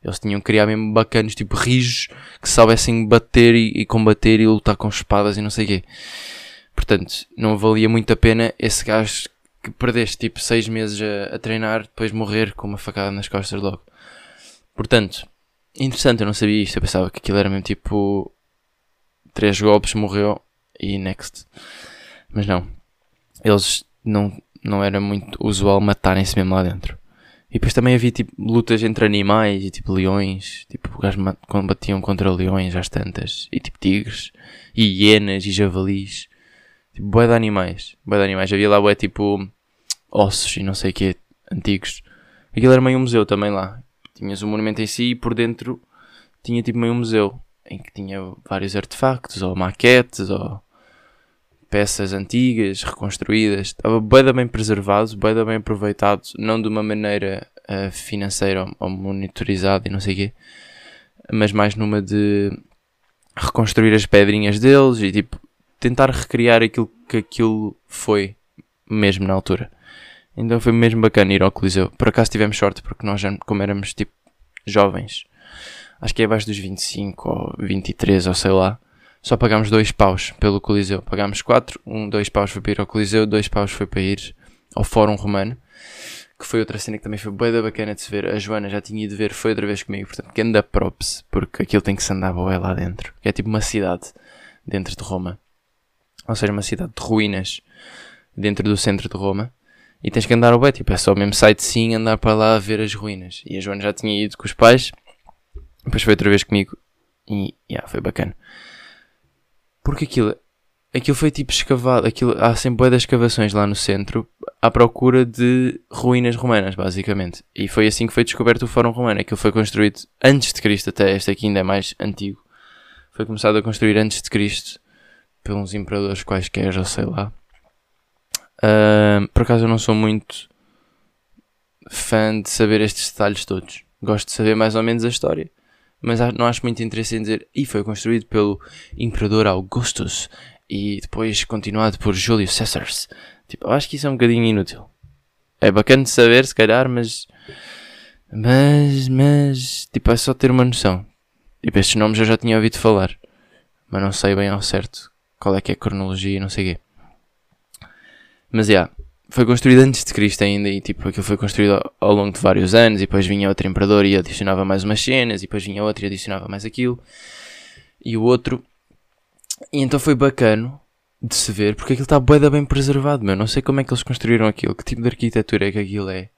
Eles tinham que criar mesmo bacanos, tipo rijos, que soubessem bater e, e combater e lutar com espadas e não sei o quê. Portanto, não valia muito a pena esse gajo que perdeste tipo 6 meses a, a, treinar, depois morrer com uma facada nas costas logo. Portanto, interessante, eu não sabia isto. Eu pensava que aquilo era mesmo tipo. Três golpes, morreu e next. Mas não. Eles não, não era muito usual matarem-se mesmo lá dentro. E depois também havia tipo lutas entre animais e tipo leões. Tipo, os gajos combatiam contra leões às tantas. E tipo tigres. E hienas e javalis. Tipo, boé de animais. Boé de animais. Havia lá boé tipo ossos e não sei o que antigos. Aquilo era meio um museu também lá. Tinhas o monumento em si e por dentro tinha tipo meio um museu em que tinha vários artefactos ou maquetes ou peças antigas, reconstruídas. Estava bem, bem preservado, bem, bem aproveitado, não de uma maneira uh, financeira ou, monitorizada e não sei o quê, mas mais numa de reconstruir as pedrinhas deles e tipo tentar recriar aquilo que aquilo foi mesmo na altura. Então foi mesmo bacana ir ao Coliseu. Por acaso tivemos sorte, porque nós, como éramos tipo jovens, acho que é abaixo dos 25 ou 23 ou sei lá, só pagámos dois paus pelo Coliseu. Pagámos quatro, um, dois paus foi para ir ao Coliseu, dois paus foi para ir ao Fórum Romano, que foi outra cena que também foi bem bacana de se ver. A Joana já tinha ido ver, foi outra vez comigo, portanto, que anda props, porque aquilo tem que se andar boé lá dentro. Que é tipo uma cidade dentro de Roma. Ou seja, uma cidade de ruínas dentro do centro de Roma e tens que andar ao bué, tipo, é só o mesmo site sim andar para lá ver as ruínas. E a Joana já tinha ido com os pais, depois foi outra vez comigo e yeah, foi bacana. Porque aquilo, aquilo foi tipo escavado, aquilo, há sempre bué das escavações lá no centro à procura de ruínas romanas, basicamente. E foi assim que foi descoberto o Fórum Romano. Aquilo foi construído antes de Cristo, até este aqui ainda é mais antigo. Foi começado a construir antes de Cristo pelos imperadores quaisquer, ou sei lá. Uh, por acaso eu não sou muito fã de saber estes detalhes todos. Gosto de saber mais ou menos a história. Mas não acho muito interesse em dizer e foi construído pelo Imperador Augustus e depois continuado por Júlio César. Tipo, acho que isso é um bocadinho inútil. É bacana de saber, se calhar, mas Mas, mas, tipo, é só ter uma noção. Tipo, estes nomes eu já tinha ouvido falar. Mas não sei bem ao certo qual é que é a cronologia e não sei o quê. Mas, já, yeah, foi construído antes de Cristo ainda e, tipo, aquilo foi construído ao, ao longo de vários anos e depois vinha outro imperador e adicionava mais umas cenas e depois vinha outro e adicionava mais aquilo. E o outro... E então foi bacano de se ver porque aquilo está bem, bem preservado, meu. Não sei como é que eles construíram aquilo, que tipo de arquitetura é que aquilo é.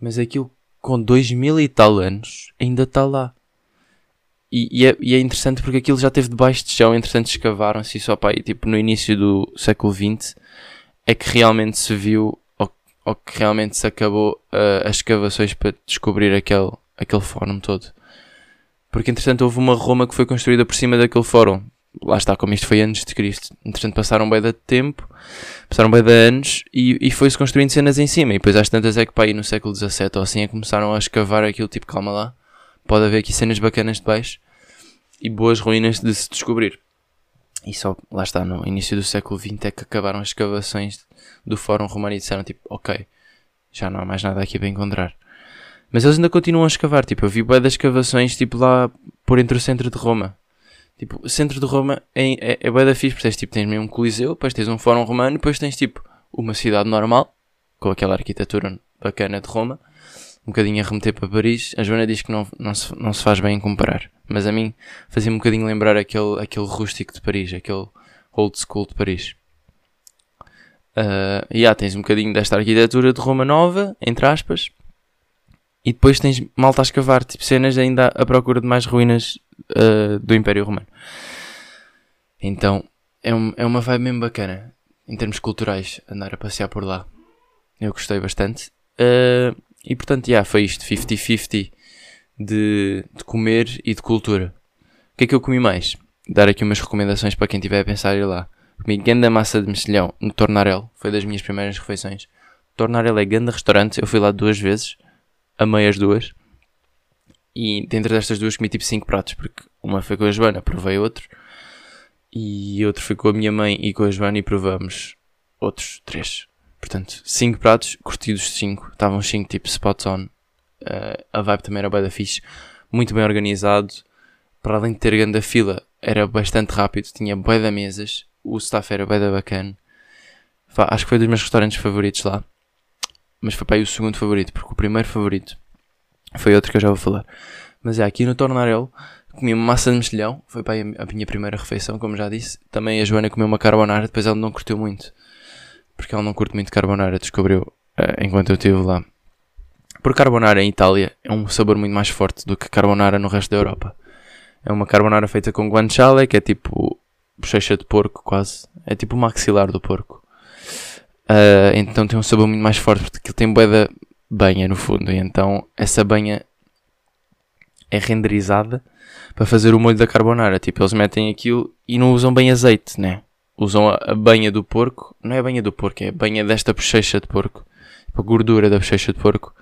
Mas aquilo com dois mil e tal anos ainda está lá. E, e, é, e, é, interessante porque aquilo já teve debaixo de chão, entretanto escavaram-se só para aí, tipo no início do século XX, é que realmente se viu, ou, ou que realmente se acabou uh, as escavações para descobrir aquele, aquele fórum todo. Porque entretanto houve uma Roma que foi construída por cima daquele fórum lá está, como isto foi antes de Cristo. Entretanto, passaram bem de tempo, passaram bem de anos e, e foi-se construindo cenas em cima. E depois, às tantas, é que para aí no século XVII ou assim, é começaram a escavar aquilo, tipo, calma lá, pode haver aqui cenas bacanas de baixo e boas ruínas de se descobrir. E só, lá está, no início do século XX é que acabaram as escavações do Fórum Romano e disseram, tipo, ok, já não há mais nada aqui para encontrar. Mas eles ainda continuam a escavar, tipo, eu vi bem das escavações, tipo, lá por entre o centro de Roma Tipo, o centro de Roma é, é, é bem da fixe, porque tens, tipo, tens mesmo um coliseu, depois tens um fórum romano, depois tens tipo uma cidade normal, com aquela arquitetura bacana de Roma, um bocadinho a remeter para Paris. A Joana diz que não, não, se, não se faz bem comparar, mas a mim fazia um bocadinho lembrar aquele, aquele rústico de Paris, aquele old school de Paris. Uh, e há, tens um bocadinho desta arquitetura de Roma nova, entre aspas, e depois tens malta a escavar, tipo cenas ainda à procura de mais ruínas uh, do Império Romano. Então é, um, é uma vibe mesmo bacana em termos culturais andar a passear por lá. Eu gostei bastante. Uh, e portanto, yeah, foi isto: 50-50 de, de comer e de cultura. O que é que eu comi mais? Dar aqui umas recomendações para quem estiver a pensar ir lá. Comi ganda massa de mexilhão no Tornarel, foi das minhas primeiras refeições. Tornarel é ganda restaurante, eu fui lá duas vezes, amei as duas. E dentro destas duas comi tipo 5 pratos, porque uma foi com a Joana, provei outro. E outro foi com a minha mãe e com a Joana e provamos outros 3. Portanto, 5 pratos, curtidos 5. Estavam 5 tipo spot on. Uh, a vibe também era bem da fixe. Muito bem organizado. Para além de ter grande fila, era bastante rápido. Tinha bué da mesas. O staff era bué da bacana. Acho que foi dos meus restaurantes favoritos lá. Mas foi para aí o segundo favorito, porque o primeiro favorito foi outro que eu já vou falar. Mas é, aqui no Tornarelo comi uma massa de mexilhão, foi para a minha primeira refeição, como já disse. Também a Joana comeu uma carbonara, depois ela não curtiu muito. Porque ela não curte muito carbonara, descobriu uh, enquanto eu estive lá. Porque carbonara em Itália é um sabor muito mais forte do que carbonara no resto da Europa. É uma carbonara feita com guanciale, que é tipo bochecha de porco quase. É tipo o maxilar do porco. Uh, então tem um sabor muito mais forte, porque ele tem boeda banha no fundo. E então essa banha é renderizada para fazer o molho da carbonara. Tipo, eles metem aquilo e não usam bem azeite, né? Usam a, banha do porco, não é a banha do porco, é a banha desta bochecha de porco, tipo a gordura da bochecha de porco,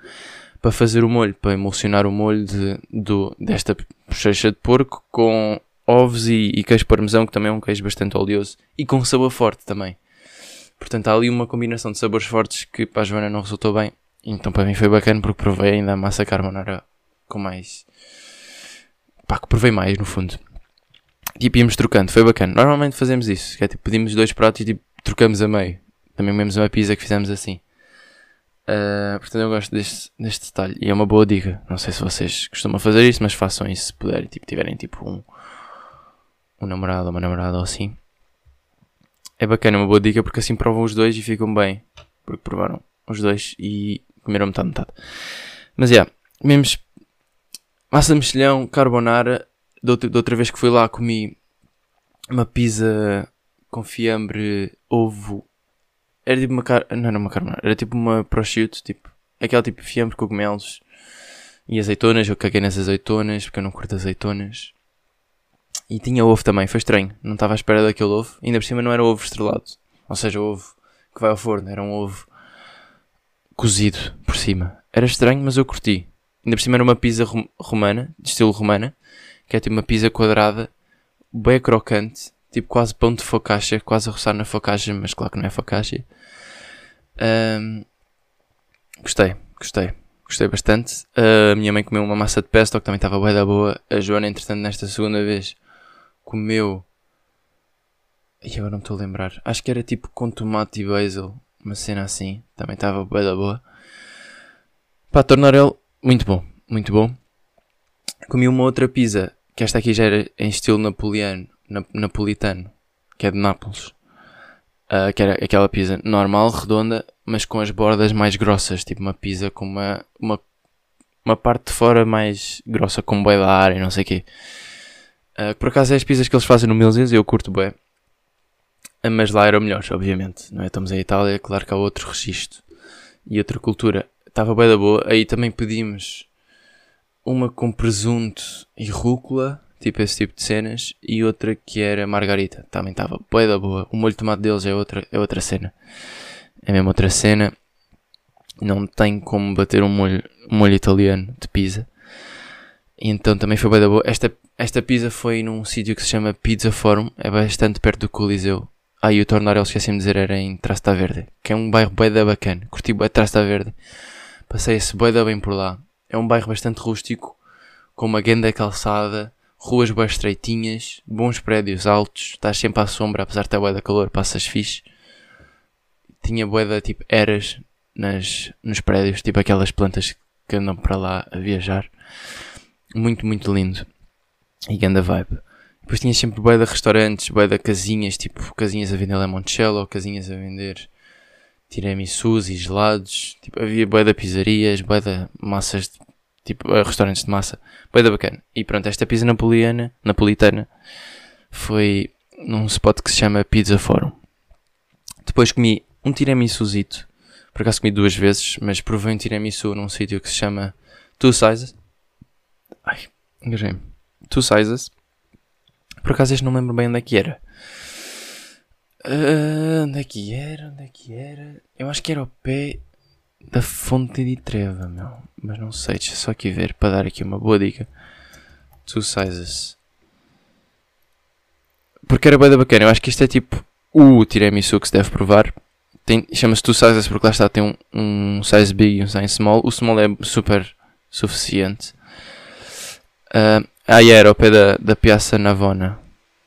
para fazer o molho, para emulsionar o molho de, do, desta bochecha de porco com ovos e, e queijo parmesão, que também é um queijo bastante oleoso, e com sabor forte também. Portanto, há ali uma combinação de sabores fortes que para a Joana não resultou bem. Então para mim foi bacana porque provei ainda a massa carbonara com mais. pá, que provei mais no fundo. Tipo, íamos trocando, foi bacana. Normalmente fazemos isso, que é tipo, pedimos dois pratos e tipo, trocamos a meio. Também mesmo uma pizza que fizemos assim. Uh, portanto, eu gosto deste, deste detalhe e é uma boa dica. Não sei se vocês costumam fazer isso, mas façam isso se puderem. Tipo, tiverem tipo um, um namorado ou uma namorada ou assim. É bacana, é uma boa dica porque assim provam os dois e ficam bem. Porque provaram os dois e comeram metade, metade. Mas, é, yeah, comemos massa de mexilhão, carbonara. Da outra, outra vez que fui lá comi uma pizza com fiambre, ovo. Era tipo uma car... Não era uma carbonara, era tipo uma prosciutto, tipo... Aquela tipo fiambre, cogumelos e azeitonas. Eu caguei nas azeitonas porque eu não curto azeitonas. E tinha ovo também, foi estranho. Não estava à espera daquele ovo. Ainda por cima não era ovo estrelado. Ou seja, ovo que vai ao forno. Era um ovo cozido por cima. Era estranho, mas eu curti. Ainda por cima era uma pizza romana, de estilo romana, que é tipo uma pizza quadrada, bem crocante, tipo quase pão de focaccia, quase a roçar na focaccia, mas claro que não é focaccia. Um, gostei, gostei. Gostei bastante. A minha mãe comeu uma massa de pesto que também estava bem da boa. A Joana, entretanto, nesta segunda vez, comeu. E agora não estou a lembrar. Acho que era tipo com tomate e basil. Uma cena assim. Também estava bem da boa. Pá, Tornarel, muito bom. Muito bom. Comi uma outra pizza. Que esta aqui já era em estilo napoleano. napolitano. Que é de Nápoles. Uh, que era aquela pizza normal, redonda, mas com as bordas mais grossas, tipo uma pizza com uma, uma, uma parte de fora mais grossa, com boi da área, não sei o quê. Uh, por acaso é as pizzas que eles fazem no Milzias e eu curto bem. Uh, mas lá eram melhores, obviamente. Não é? Estamos em Itália, claro que há outro registro e outra cultura. Estava bem da boa. Aí também pedimos uma com presunto e rúcula tipo esse tipo de cenas, e outra que era Margarita, também estava bué da boa. O molho de tomate deles é outra, é outra cena. É mesmo outra cena. Não tem como bater um molho, um molho italiano de pizza. E então também foi bué da boa. Esta, esta pizza foi num sítio que se chama Pizza Forum, é bastante perto do Coliseu. Ah, e o Tornarel, esqueci-me de dizer, era em Trasta Verde, que é um bairro bué da bacana. Curti bué Trasta Verde. Passei esse bué da bem por lá. É um bairro bastante rústico, com uma grande calçada, ruas bem estreitinhas, bons prédios altos, estás sempre à sombra, apesar de estar bué da calor, passas fixe. Tinha bué da tipo eras nas, nos prédios, tipo aquelas plantas que andam para lá a viajar. Muito, muito lindo. E ganda vibe. Depois tinha sempre bué de restaurantes, bué de casinhas, tipo casinhas a vender limoncello, casinhas a vender tiramisus e gelados. Tipo, havia bué de pizzarias, bué de massas de tipo uh, restaurantes de massa, bem da bacana. E pronto, esta pizza napolitana, napolitana foi num spot que se chama Pizza Forum. Depois comi um tiramisuzito, por acaso comi duas vezes, mas provei um tiramisu num sítio que se chama Two Sizes. Ai, enganei-me. Two Sizes. Por acaso este não lembro bem onde é que era. Uh, onde é que era? Onde é que era? Eu acho que era ao pé da fonte de treva, meu. Mas não sei, deixa só aqui ver para dar aqui uma boa dica. Two sizes. Porque era bem bacana. Eu acho que isto é tipo o tiramisu que se deve provar. Chama-se two sizes porque lá está, tem um, um size big e um size small. O small é super suficiente. Uh, aí era ao pé da, da Piazza Navona.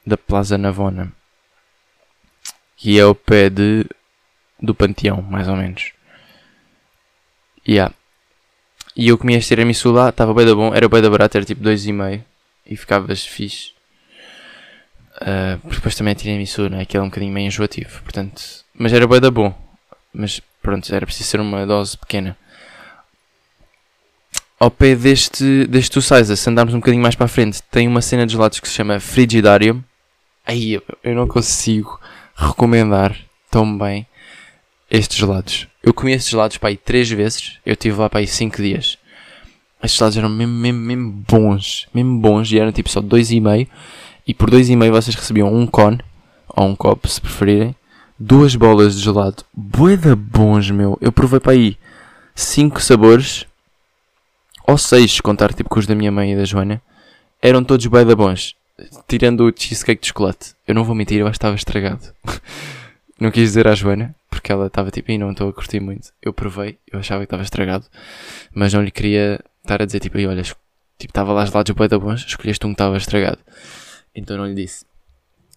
Da Plaza Navona. E é ao pé de, do Panteão, mais ou menos. Yeah. E eu comia este tiramisu lá, estava bem da bom, era bem da barato, era tipo 2,5 e ficavas fixe. Uh, depois também é tiramisu, não é? Que é um bocadinho meio enjoativo, portanto. Mas era bem da bom. Mas pronto, era preciso ser uma dose pequena. Ao pé deste, deste size, se andarmos um bocadinho mais para a frente, tem uma cena de gelados que se chama Frigidarium. Aí eu não consigo recomendar tão bem estes gelados. Eu comi estes gelados para aí 3 vezes. Eu estive lá para aí 5 dias. Estes gelados eram mesmo, mesmo, mesmo bons. Mesmo bons. E eram tipo só 2,5. E por 2,5 vocês recebiam um cone. Ou um copo, se preferirem. Duas bolas de gelado. Boeda bons, meu. Eu provei para aí 5 sabores. Ou 6, contar tipo com os da minha mãe e da Joana. Eram todos boeda bons. Tirando o cheesecake de chocolate. Eu não vou mentir, eu acho que estava estragado. não quis dizer à Joana porque ela estava tipo, e não estou a curtir muito. Eu provei, eu achava que estava estragado, mas não lhe queria estar a dizer tipo, e olha, tipo, estava lá gelados o da bons, escolheste um que estava estragado. Então não lhe disse.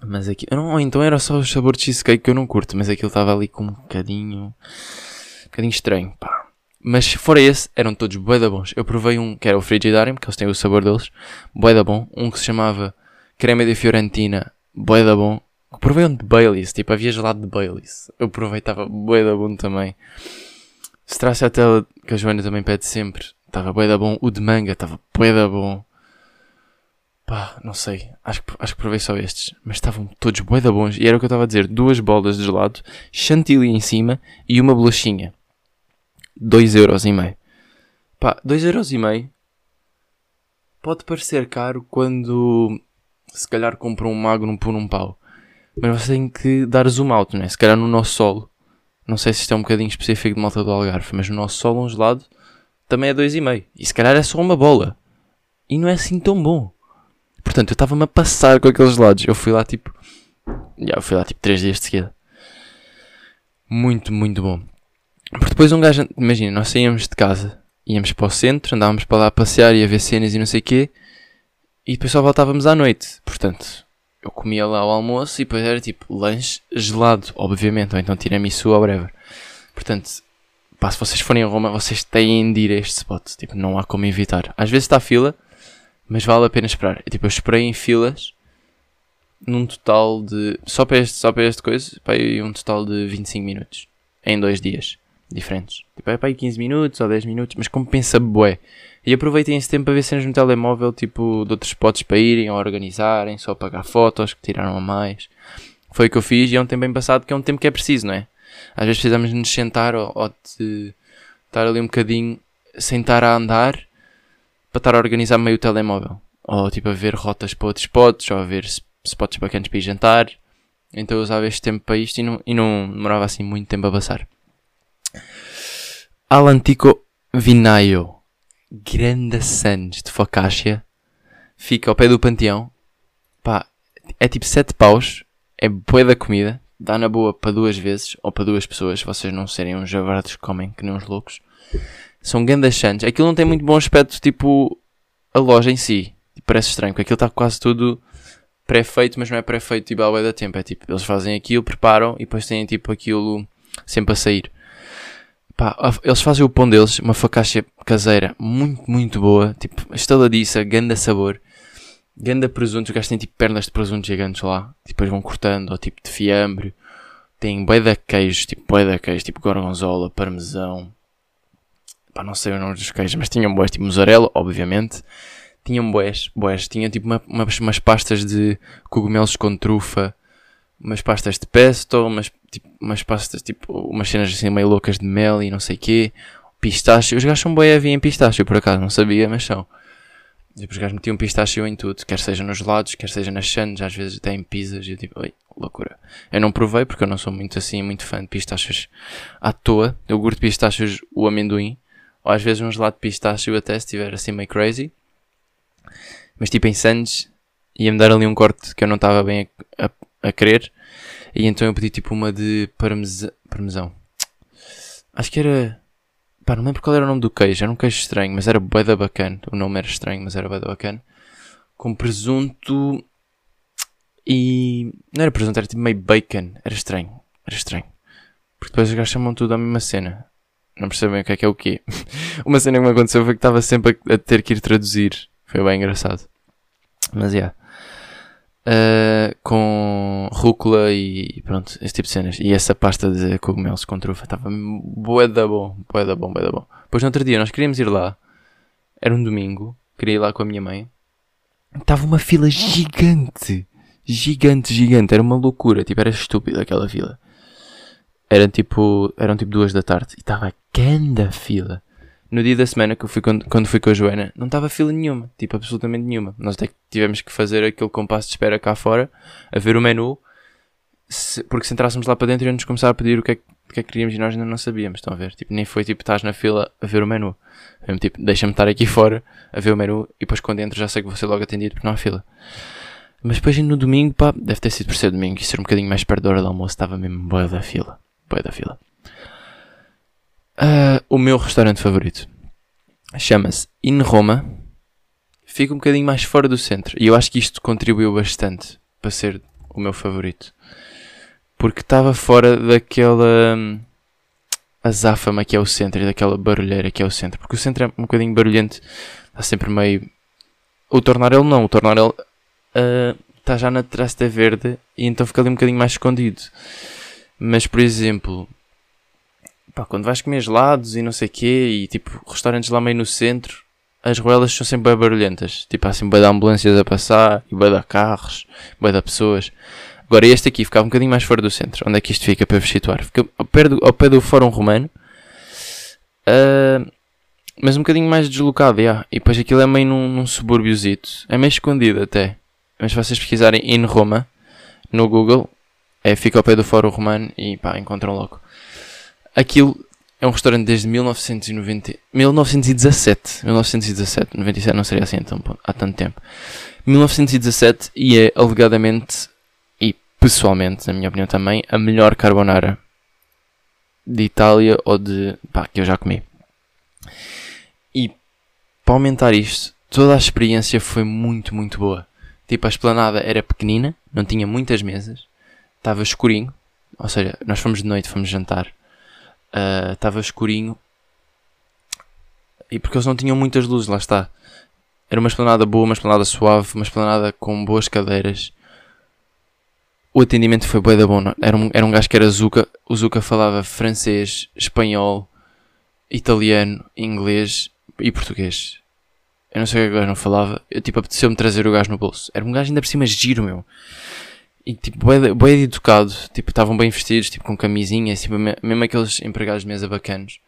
Mas aqui, não, então era só o sabor de cheesecake que eu não curto, mas aquilo estava ali com um bocadinho, um bocadinho estranho, pá. Mas fora esse, eram todos bué da bons. Eu provei um que era o Frigidarium, que eles têm o sabor deles, bué da bom. Um que se chamava Crema de Fiorentina, bué da bom. Provei um de Baileys, tipo, havia gelado de Baileys. Eu aproveitava bué da bom também. Até que a Joana também pede sempre, estava bué da bom. O de manga estava bué da bom. Pá, não sei. Acho, acho que provei só estes. Mas estavam todos bué da bons. E era o que eu estava a dizer. Duas bolas de gelado, chantilly em cima e uma bolachinha. 2 euros e meio. Pá, 2 euros e meio pode parecer caro quando se calhar compra um magno por um pau. Mas você tem que dar zoom out, né? Se calhar no nosso solo. Não sei se isto é um bocadinho específico de malta do Algarve, mas no nosso solo, um gelado, também é 2,5. E se calhar é só uma bola. E não é assim tão bom. Portanto, eu estava-me a passar com aqueles gelados. Eu fui lá tipo. Já, eu fui lá tipo 3 dias de seguida. Muito, muito bom. Porque depois um gajo. Imagina, nós saímos de casa íamos para o centro, andávamos para lá a passear e a ver cenas e não sei o quê, e depois só voltávamos à noite. Portanto, eu comia lá o almoço e depois era tipo lanche gelado, obviamente, ou então tiramisu ou whatever. Portanto, pá, se vocês forem a Roma, vocês têm de ir a este spot. Tipo, não há como evitar. Às vezes está fila, mas vale a pena esperar. Eu, tipo, eu esperei em filas num total de. Só para este, só para este coisa, pá, um total de 25 minutos. Em dois dias diferentes. Tipo, é para aí 15 minutos ou 10 minutos, mas compensa bué. E aproveitem esse tempo para ver cenas no telemóvel, tipo, de outros spots para irem ou organizarem, só pagar fotos que tiraram a mais. Foi o que eu fiz e é um tempo bem passado, que é um tempo que é preciso, não é? Às vezes precisamos nos sentar ou, ou de estar ali um bocadinho sem estar a andar para estar a organizar meio o telemóvel. Ou tipo a ver rotas para outros spots, ou a ver spots bacanas para ir jantar. Então eu usava este tempo para isto e não, e não demorava assim muito tempo a passar. Alantico Vinaio. Grande Sands de Focaccia. Fica ao pé do panteão. Pá, é tipo 7 paus. É boa da comida. Dá na boa para duas vezes. Ou para duas pessoas. Vocês não serem uns javardos que comem que nem uns loucos. São grandes Sands. Aquilo não tem muito bom aspecto. Tipo, a loja em si. Parece estranho. Porque aquilo está quase tudo pré-feito. Mas não é pré-feito tipo ao da tempo. É tipo, eles fazem aquilo, preparam. E depois têm tipo aquilo sempre a sair. Pá, eles fazem o pão deles, uma focaccia caseira muito, muito boa, tipo, estaladiça, ganda sabor, ganda presunto, os gajos têm tipo pernas de presunto gigantes lá, depois vão cortando, ou tipo de fiambre, tem bué de queijos, tipo bué de queijo, tipo gorgonzola, parmesão, pá, não sei o nome dos queijos, mas tinham boés, tipo mussarela, obviamente, tinham boés, boés, tinham tipo uma, umas, umas pastas de cogumelos com trufa, umas pastas de pesto, umas, tipo, umas pastas, tipo, umas cenas assim meio loucas de mel e não sei quê. Pistache. Os gajos são boi em pistache, por acaso, não sabia, mas são. Tipo, os gajos metiam pistache em tudo, quer seja nos lados, quer seja nas sandes, às vezes até em pizzas, e eu tipo, oi, loucura. Eu não provei porque eu não sou muito assim, muito fã de pistachos à toa. Eu curto pistachos o amendoim, ou às vezes um gelado de pistache até se estiver assim meio crazy. Mas tipo em sandes, ia-me dar ali um corte que eu não estava bem a, a, a querer. E então eu pedi tipo uma de parmesão. parmesão. Acho que era. Pá, não lembro qual era o nome do queijo. Era um queijo estranho, mas era bué da bacana. O nome era estranho, mas era bué da bacana. Com presunto. E. Não era presunto, era tipo meio bacon. Era estranho. Era estranho. Porque depois os gajos chamam tudo a mesma cena. Não percebem o que é que é o quê. Uma cena que me aconteceu foi que estava sempre a, ter que ir traduzir. Foi bem engraçado. Mas, yeah uh, com rúcula e pronto, esse tipo de cenas. E essa pasta de cogumelos com trufa estava bué da bom, bué da bom, bué da bom. Depois no outro dia nós queríamos ir lá, era um domingo, queria ir lá com a minha mãe. Estava uma fila gigante, gigante, gigante, era uma loucura, tipo, era estúpida aquela fila. Era tipo, eram tipo duas da tarde e estava a fila no dia da semana que eu fui quando, quando fui com a Joana, não estava fila nenhuma, tipo absolutamente nenhuma. Nós até tivemos que fazer aquele compasso de espera cá fora, a ver o menu, se, porque se entrássemos lá para dentro íamos começar a pedir o que é, o que, é que queríamos e nós ainda não sabíamos, estão a ver? Tipo, nem foi tipo, estás na fila a ver o menu. Mesmo, tipo, deixa-me estar aqui fora a ver o menu e depois quando entro já sei que vou ser logo atendido porque não há fila. Mas depois no domingo, pá, deve ter sido por ser domingo e ser um bocadinho mais perto da hora do almoço, estava mesmo boa da fila. Boa da fila. Uh, o meu restaurante favorito chama-se In Roma. Fica um bocadinho mais fora do centro. E eu acho que isto contribuiu bastante para ser o meu favorito. Porque estava fora daquela hum, azáfama que é o centro e daquela barulheira que é o centro. Porque o centro é um bocadinho barulhento. Está sempre meio. O Tornarelo não. O Tornarelo uh, está já na Trasta Verde e então fica ali um bocadinho mais escondido. Mas, por exemplo, pá, quando vais comer gelados e não sei o quê, e tipo, restaurantes lá meio no centro, as ruelas são sempre bem barulhentas. Tipo, há sempre bem de ambulâncias a passar, e bem de carros, bem de pessoas. Agora este aqui ficava um bocadinho mais fora do centro. Onde é que isto fica para vos situar? Fica ao pé do, ao pé do Fórum Romano. Uh, mas um bocadinho mais deslocado, yeah. E depois aquilo é meio num, num subúrbiozito. É meio escondido até. Mas se vocês pesquisarem in Roma no Google, é, fica ao pé do Fórum Romano e pá, encontram logo. Aquilo é um restaurante desde 1990, 1917. 1917, 97 não seria assim então, há tanto tempo. 1917 e é alegadamente e pessoalmente, na minha opinião também, a melhor carbonara de Itália ou de. pá, que eu já comi. para aumentar isto, toda a experiência foi muito, muito boa. Tipo, a esplanada era pequenina, não tinha muitas mesas, estava escurinho, ou seja, nós fomos de noite, fomos jantar, uh, estava escurinho, e porque eles não tinham muitas luzes, lá está. Era uma esplanada boa, uma esplanada suave, uma esplanada com boas cadeiras. O atendimento foi bué da bom. Era um, era um gajo que era Zuka. O Zuka falava francês, espanhol, italiano, inglês e português. Eu não sei o que o gajo não falava. Eu tipo apeteceu-me trazer o gajo no bolso. Era um gajo ainda por cima giro, meu. E tipo, bué, educado. Tipo, estavam bem vestidos, tipo com camisinha. Tipo, mesmo aqueles empregados de mesa bacanos.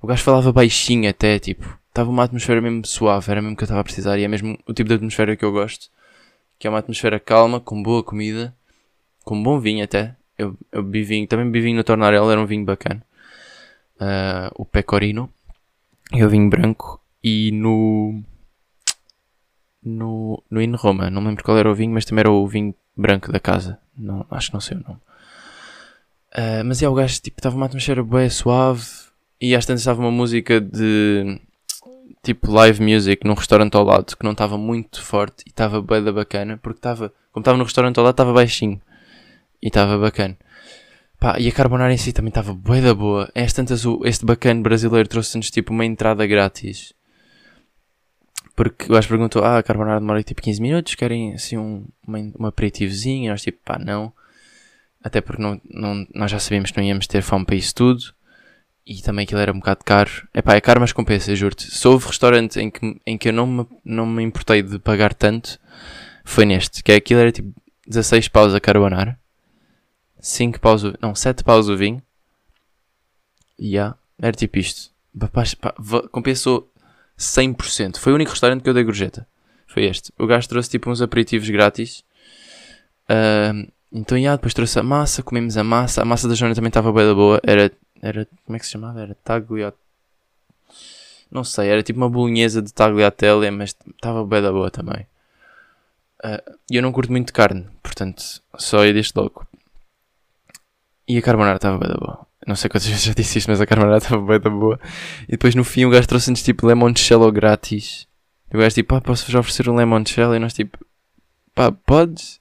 O gajo falava baixinho até, tipo. Estava uma atmosfera mesmo suave, era mesmo que eu estava a precisar. E é mesmo o tipo de atmosfera que eu gosto. Que é uma atmosfera calma, com boa comida, com bom vinho até. Eu, eu bebi vinho, também bebi vinho no Tornarella, era um vinho bacana. Uh, o Pecorino. E o vinho branco. E no. No, no In Roma, não me lembro qual era o vinho, mas também era o vinho branco da casa. Não, acho que não sei o nome. Uh, mas é, o gajo tipo, estava uma atmosfera bem suave e às tantas estava uma música de tipo live music num restaurante ao lado que não estava muito forte e estava bem da bacana porque estava, como estava no restaurante ao lado, estava baixinho e estava bacana. Pá, e a carbonara em si também estava bem da boa. Às tantas, este bacana brasileiro trouxe-nos tipo uma entrada grátis. Porque o gajo perguntou: Ah, a carbonara demora tipo 15 minutos, querem assim um, um aperitivozinho? E nós tipo, pá, não. Até porque não, não, nós já sabíamos que não íamos ter fome para isso tudo. E também aquilo era um bocado caro. É pá, é caro, mas compensa, juro-te. Se houve restaurante em que, em que eu não me, não me importei de pagar tanto, foi neste. Que é aquilo era tipo 16 paus a carbonara. 5 paus. Não, 7 paus o vinho. E yeah, era tipo isto. Compensou 100%. Foi o único restaurante que eu dei gorjeta. Foi este. O gajo trouxe tipo uns aperitivos grátis. Uh, então, yeah, depois trouxe a massa, comemos a massa. A massa da Joana também estava bem da boa. Era, era, como é que se chamava? Era tagliatelle. Não sei, era tipo uma bolonhesa de tagliatelle, mas estava bem da boa também. Uh, e eu não curto muito carne, portanto, só ia deste logo. E a carbonara estava bem da boa. Não sei quantas vezes já disse isto, mas a carbonara estava bem da boa. E depois no fim o gajo trouxe-nos tipo limoncello grátis. E o gajo tipo, pá, posso-vos oferecer um limoncello? E nós tipo, pá, podes?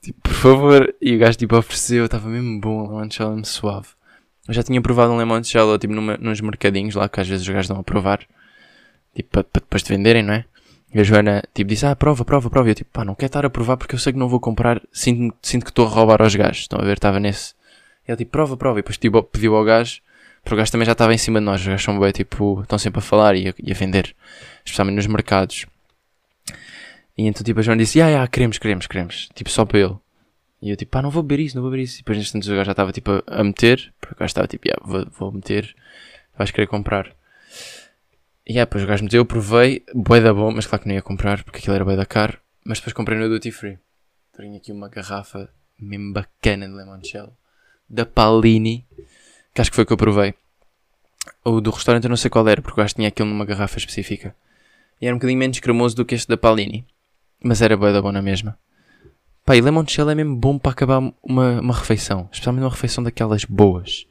Tipo, por favor. E o gajo tipo ofereceu, estava mesmo bom, um limoncello mesmo suave. Eu já tinha provado um limoncello tipo numa, nos mercadinhos lá, que às vezes os gajos dão a provar. Tipo, para, depois de venderem, não é? E a Joana, tipo, disse, ah, prova, prova, prova. E eu, tipo, pá, não quero estar a provar porque eu sei que não vou comprar. Sinto, sinto que estou a roubar aos gajos. Estão a ver? Estava nesse. Ele, tipo, prova, prova. E depois tipo, pediu ao gajo. Porque o gajo também já estava em cima de nós. Os gajos são bem, tipo, estão sempre a falar e a, e a, vender. Especialmente nos mercados. E então, tipo, a Joana disse, ah, yeah, queremos, queremos, queremos. Tipo, só para ele. E eu, tipo, pá, não vou beber isso, não vou beber isso. E depois, neste momento, o gajo já estava, tipo, a, a meter. Porque o gajo estava, tipo, yeah, vou, vou meter. Vais querer comprar. E yeah, depois o gajo meteu, eu provei, bué da bom, mas claro que não ia comprar porque aquilo era bué da caro. Mas depois comprei no Duty Free. Tenho aqui uma garrafa mesmo bacana de limoncello. Da Palini. Que acho que foi que eu provei. O do restaurante eu não sei qual era, porque o gajo tinha aquilo numa garrafa específica. E era um bocadinho menos cremoso do que este da Palini. Mas era bué da bom na mesma. Pá, e limoncello é mesmo bom para acabar uma, uma refeição. Especialmente uma refeição daquelas boas.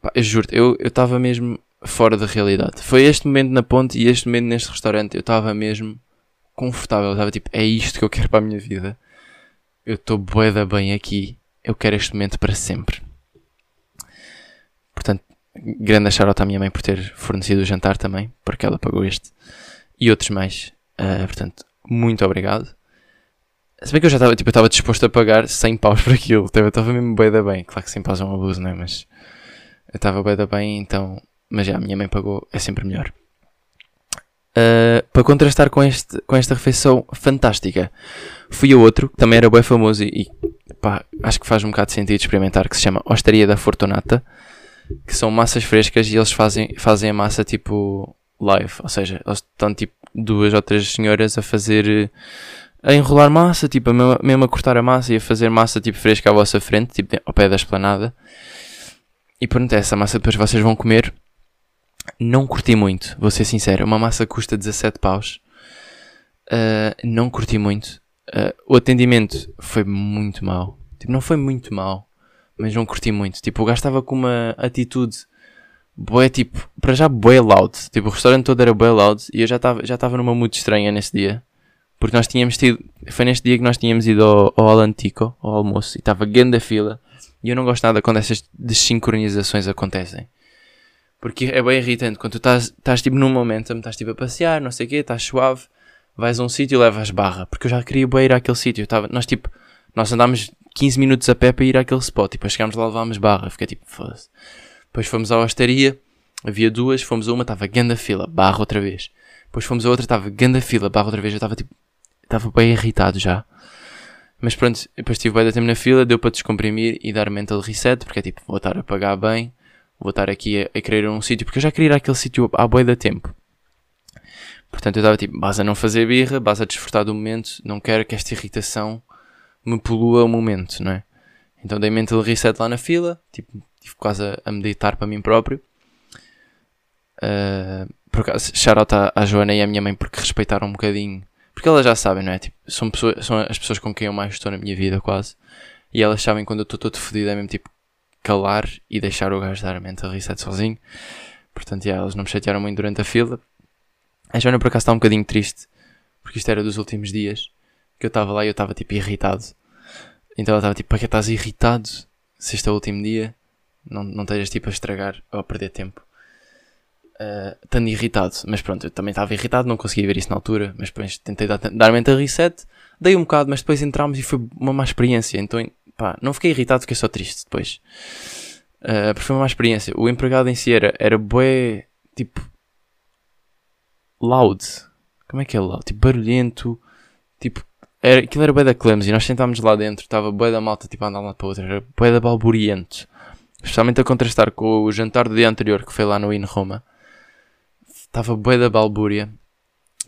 Pá, eu juro eu estava mesmo fora da realidade. Foi este momento na ponte e este momento neste restaurante. Eu estava mesmo confortável. Eu estava tipo, é isto que eu quero para a minha vida. Eu estou boeda bem aqui. Eu quero este momento para sempre. Portanto, grande shout à minha mãe por ter fornecido o jantar também, porque ela pagou este. E outros mais. Uh, portanto, muito obrigado. Se bem que eu já estava tipo, disposto a pagar 100 paus por aquilo. Eu estava mesmo bem da bem. Claro que 100 paus é um abuso, não é? Mas eu estava bem da bem, então mas já a minha mãe pagou, é sempre melhor. Uh, para contrastar com, este, com esta refeição fantástica, fui a outro que também era bem famoso e, pá, acho que faz um bocado de sentido experimentar, que se chama Ostaria da Fortunata, que são massas frescas e eles fazem, fazem a massa tipo live, ou seja, eles estão tipo duas ou três senhoras a fazer a enrolar massa, tipo, a mesmo, a cortar a massa e a fazer massa tipo fresca à vossa frente, tipo ao pé da esplanada. E pronto, essa massa depois vocês vão comer não curti muito, vou ser sincero. Uma massa custa 17 paus. Uh, não curti muito. Uh, o atendimento foi muito mau. Tipo, não foi muito mau, mas não curti muito. Tipo, o gajo estava com uma atitude Bué, tipo, para já bué loud. Tipo, o restaurante todo era bué loud e eu já estava já numa mood estranha nesse dia. Porque nós tínhamos tido, foi neste dia que nós tínhamos ido ao, ao Alantico, ao almoço, e estava grande a fila. E eu não gosto nada quando essas desincronizações acontecem. Porque é bem irritante quando tu estás, estás tipo num momento, estás tipo a passear, não sei o quê, estás suave, vais a um sítio e levas barra. Porque eu já queria bem ir àquele sítio. Nós tipo, nós andámos 15 minutos a pé para ir àquele spot. E depois chegámos lá levámos barra. Fiquei tipo, foda-se. Depois fomos à hostaria, havia duas, fomos a uma, estava ganda fila, barra outra vez. Depois fomos a outra, estava ganda fila, barra outra vez. Eu estava tipo, estava bem irritado já. Mas pronto, depois estive bem da tempo na fila, deu para descomprimir e dar mental reset, porque é tipo, vou estar a pagar bem, vou estar aqui a, a querer um sítio, porque eu já queria ir àquele sítio à boia da tempo. Portanto, eu estava tipo, basta não fazer birra, basta desfrutar do momento, não quero que esta irritação me polua o momento, não é? Então dei mental reset lá na fila, tipo, estive quase a, a meditar para mim próprio. Uh, por acaso, shout à, à Joana e à minha mãe porque respeitaram um bocadinho porque elas já sabem, não é? Tipo, são, pessoas, são as pessoas com quem eu mais estou na minha vida, quase. E elas sabem quando eu estou todo fodido, é mesmo tipo calar e deixar o gajo dar a mental reset sozinho. Portanto, yeah, elas não me chatearam muito durante a fila. A Joana por acaso está um bocadinho triste, porque isto era dos últimos dias que eu estava lá e eu estava tipo irritado. Então ela estava tipo, para que estás irritado? Se este é o último dia, não, não estejas tipo a estragar ou a perder tempo uh, estando irritado. Mas pronto, eu também estava irritado, não conseguia ver isso na altura. Mas depois tentei dar, dar mental reset, dei um bocado, mas depois entramos e foi uma má experiência. Então, pá, não fiquei irritado, fiquei só triste depois. Uh, porque foi uma má experiência. O empregado em si era, era bué, tipo, loud. Como é que é loud? Tipo, barulhento. Tipo, era, aquilo era bué da clumsy. Nós sentámos lá dentro, estava bué da malta, tipo, a andar para outra. Era bué da balburiento. Especialmente a contrastar com o jantar do dia anterior que foi lá no In Roma. Estava bué da balbúria,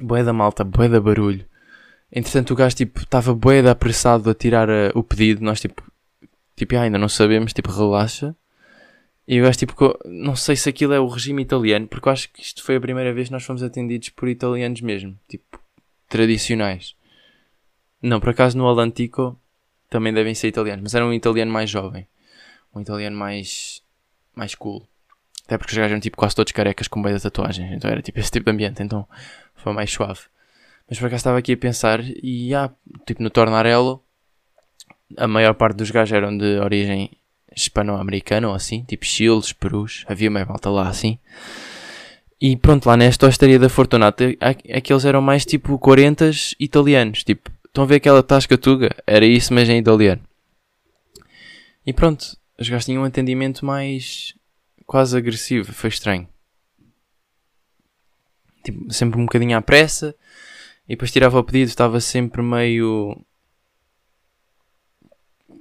bué da malta, bué da barulho. Entretanto, o gajo, tipo, estava bué da apressado a tirar uh, o pedido. Nós, tipo, tipo, ainda não sabemos, tipo, relaxa. E o gajo, tipo, não sei se aquilo é o regime italiano, porque eu acho que isto foi a primeira vez que nós fomos atendidos por italianos mesmo, tipo, tradicionais. Não, por acaso no Alantico também devem ser italianos, mas era um italiano mais jovem. Um italiano mais, mais cool. Até porque os gajos eram tipo quase todos carecas com das tatuagens. Então era tipo esse tipo de ambiente. Então foi mais suave. Mas por acaso estava aqui a pensar e há, tipo no Tornarello, a maior parte dos gajos eram de origem hispano-americana ou assim, tipo Chiles, Perus, havia mais malta lá assim. E pronto, lá nesta hostaria da Fortunata, aqueles eram mais tipo 40 italianos, tipo, estão a ver aquela tasca tuga? Era isso, mas em italiano. E pronto, os gajos tinham um atendimento mais quase agressivo, foi estranho. Tipo, sempre um bocadinho à pressa. E depois tirava o pedido, estava sempre meio.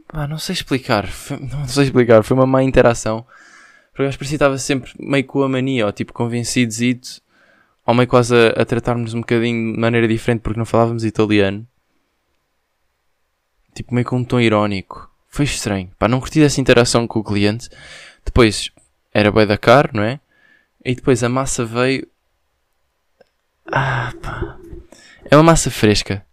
Pá, não sei explicar. Foi, não sei explicar. Foi uma má interação. Porque eu parecia estava sempre meio com a mania, ou tipo convencidos ou meio quase a, a tratar-nos um bocadinho de maneira diferente porque não falávamos italiano. Tipo, meio com um tom irónico. Foi estranho. Pá, não curti essa interação com o cliente. Depois, era bem da caro, não é? E depois a massa veio. Ah, pá. É uma massa fresca.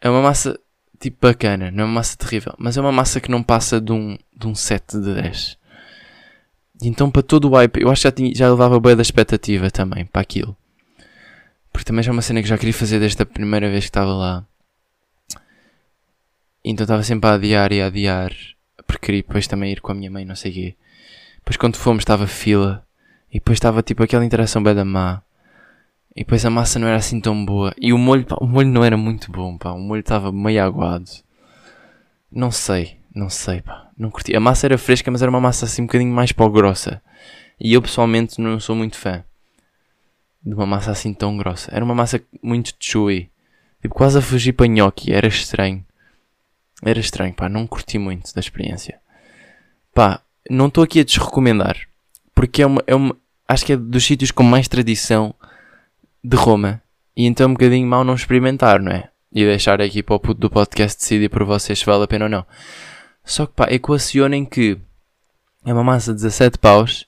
É uma massa tipo bacana, não é uma massa terrível, mas é uma massa que não passa de um, de um 7 de 10. E então para todo o hype, eu acho que já, tinha, já levava bem da expectativa também para aquilo. Porque também já é uma cena que já queria fazer desde a primeira vez que estava lá. Então estava sempre a adiar e a adiar. Porque queria depois também ir com a minha mãe, não sei o quê. Depois quando fomos estava fila. E depois estava tipo aquela interação bem da má. E depois a massa não era assim tão boa. E o molho, pá, o molho não era muito bom, pá. O molho estava meio aguado. Não sei, não sei, pá. Não curti. A massa era fresca, mas era uma massa assim um bocadinho mais pó grossa. E eu pessoalmente não sou muito fã de uma massa assim tão grossa. Era uma massa muito chewy. Tipo, quase a fugir para nhoque. Era estranho. Era estranho, pá. Não curti muito da experiência. Pá, não estou aqui a desrecomendar, porque é uma, é uma, acho que é dos sítios com mais tradição de Roma. E então é um bocadinho mal não experimentar, não é? E deixar aqui para o puto do podcast decidir por vocês se vale a pena ou não. Só que pá, equacionem que é uma massa de 17 paus,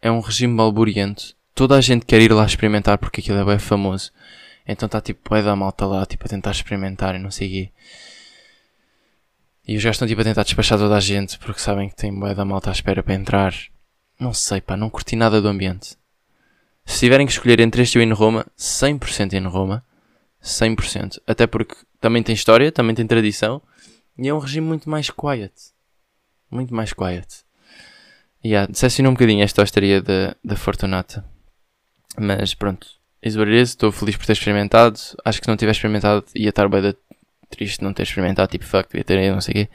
é um regime malburiento, toda a gente quer ir lá experimentar porque aquilo é bem famoso. Então está tipo, é da malta lá, tipo, a tentar experimentar e não sei o quê. E os gajos estão tipo a tentar despachar toda a gente porque sabem que tem bué da malta à espera para entrar. não sei, pá, não curti nada do ambiente. Se tiverem que escolher entre este e o In Roma, 100% In Roma. 100%. Até porque também tem história, também tem tradição. E é um regime muito mais quiet. Muito mais quiet. E yeah, decepcionou um bocadinho esta hostaria da, da Fortunata. Mas pronto. Is. Estou feliz por ter experimentado. Acho que se não tivesse experimentado ia estar bem triste não ter experimentado. Tipo, fuck, devia ter ido, não sei o quê.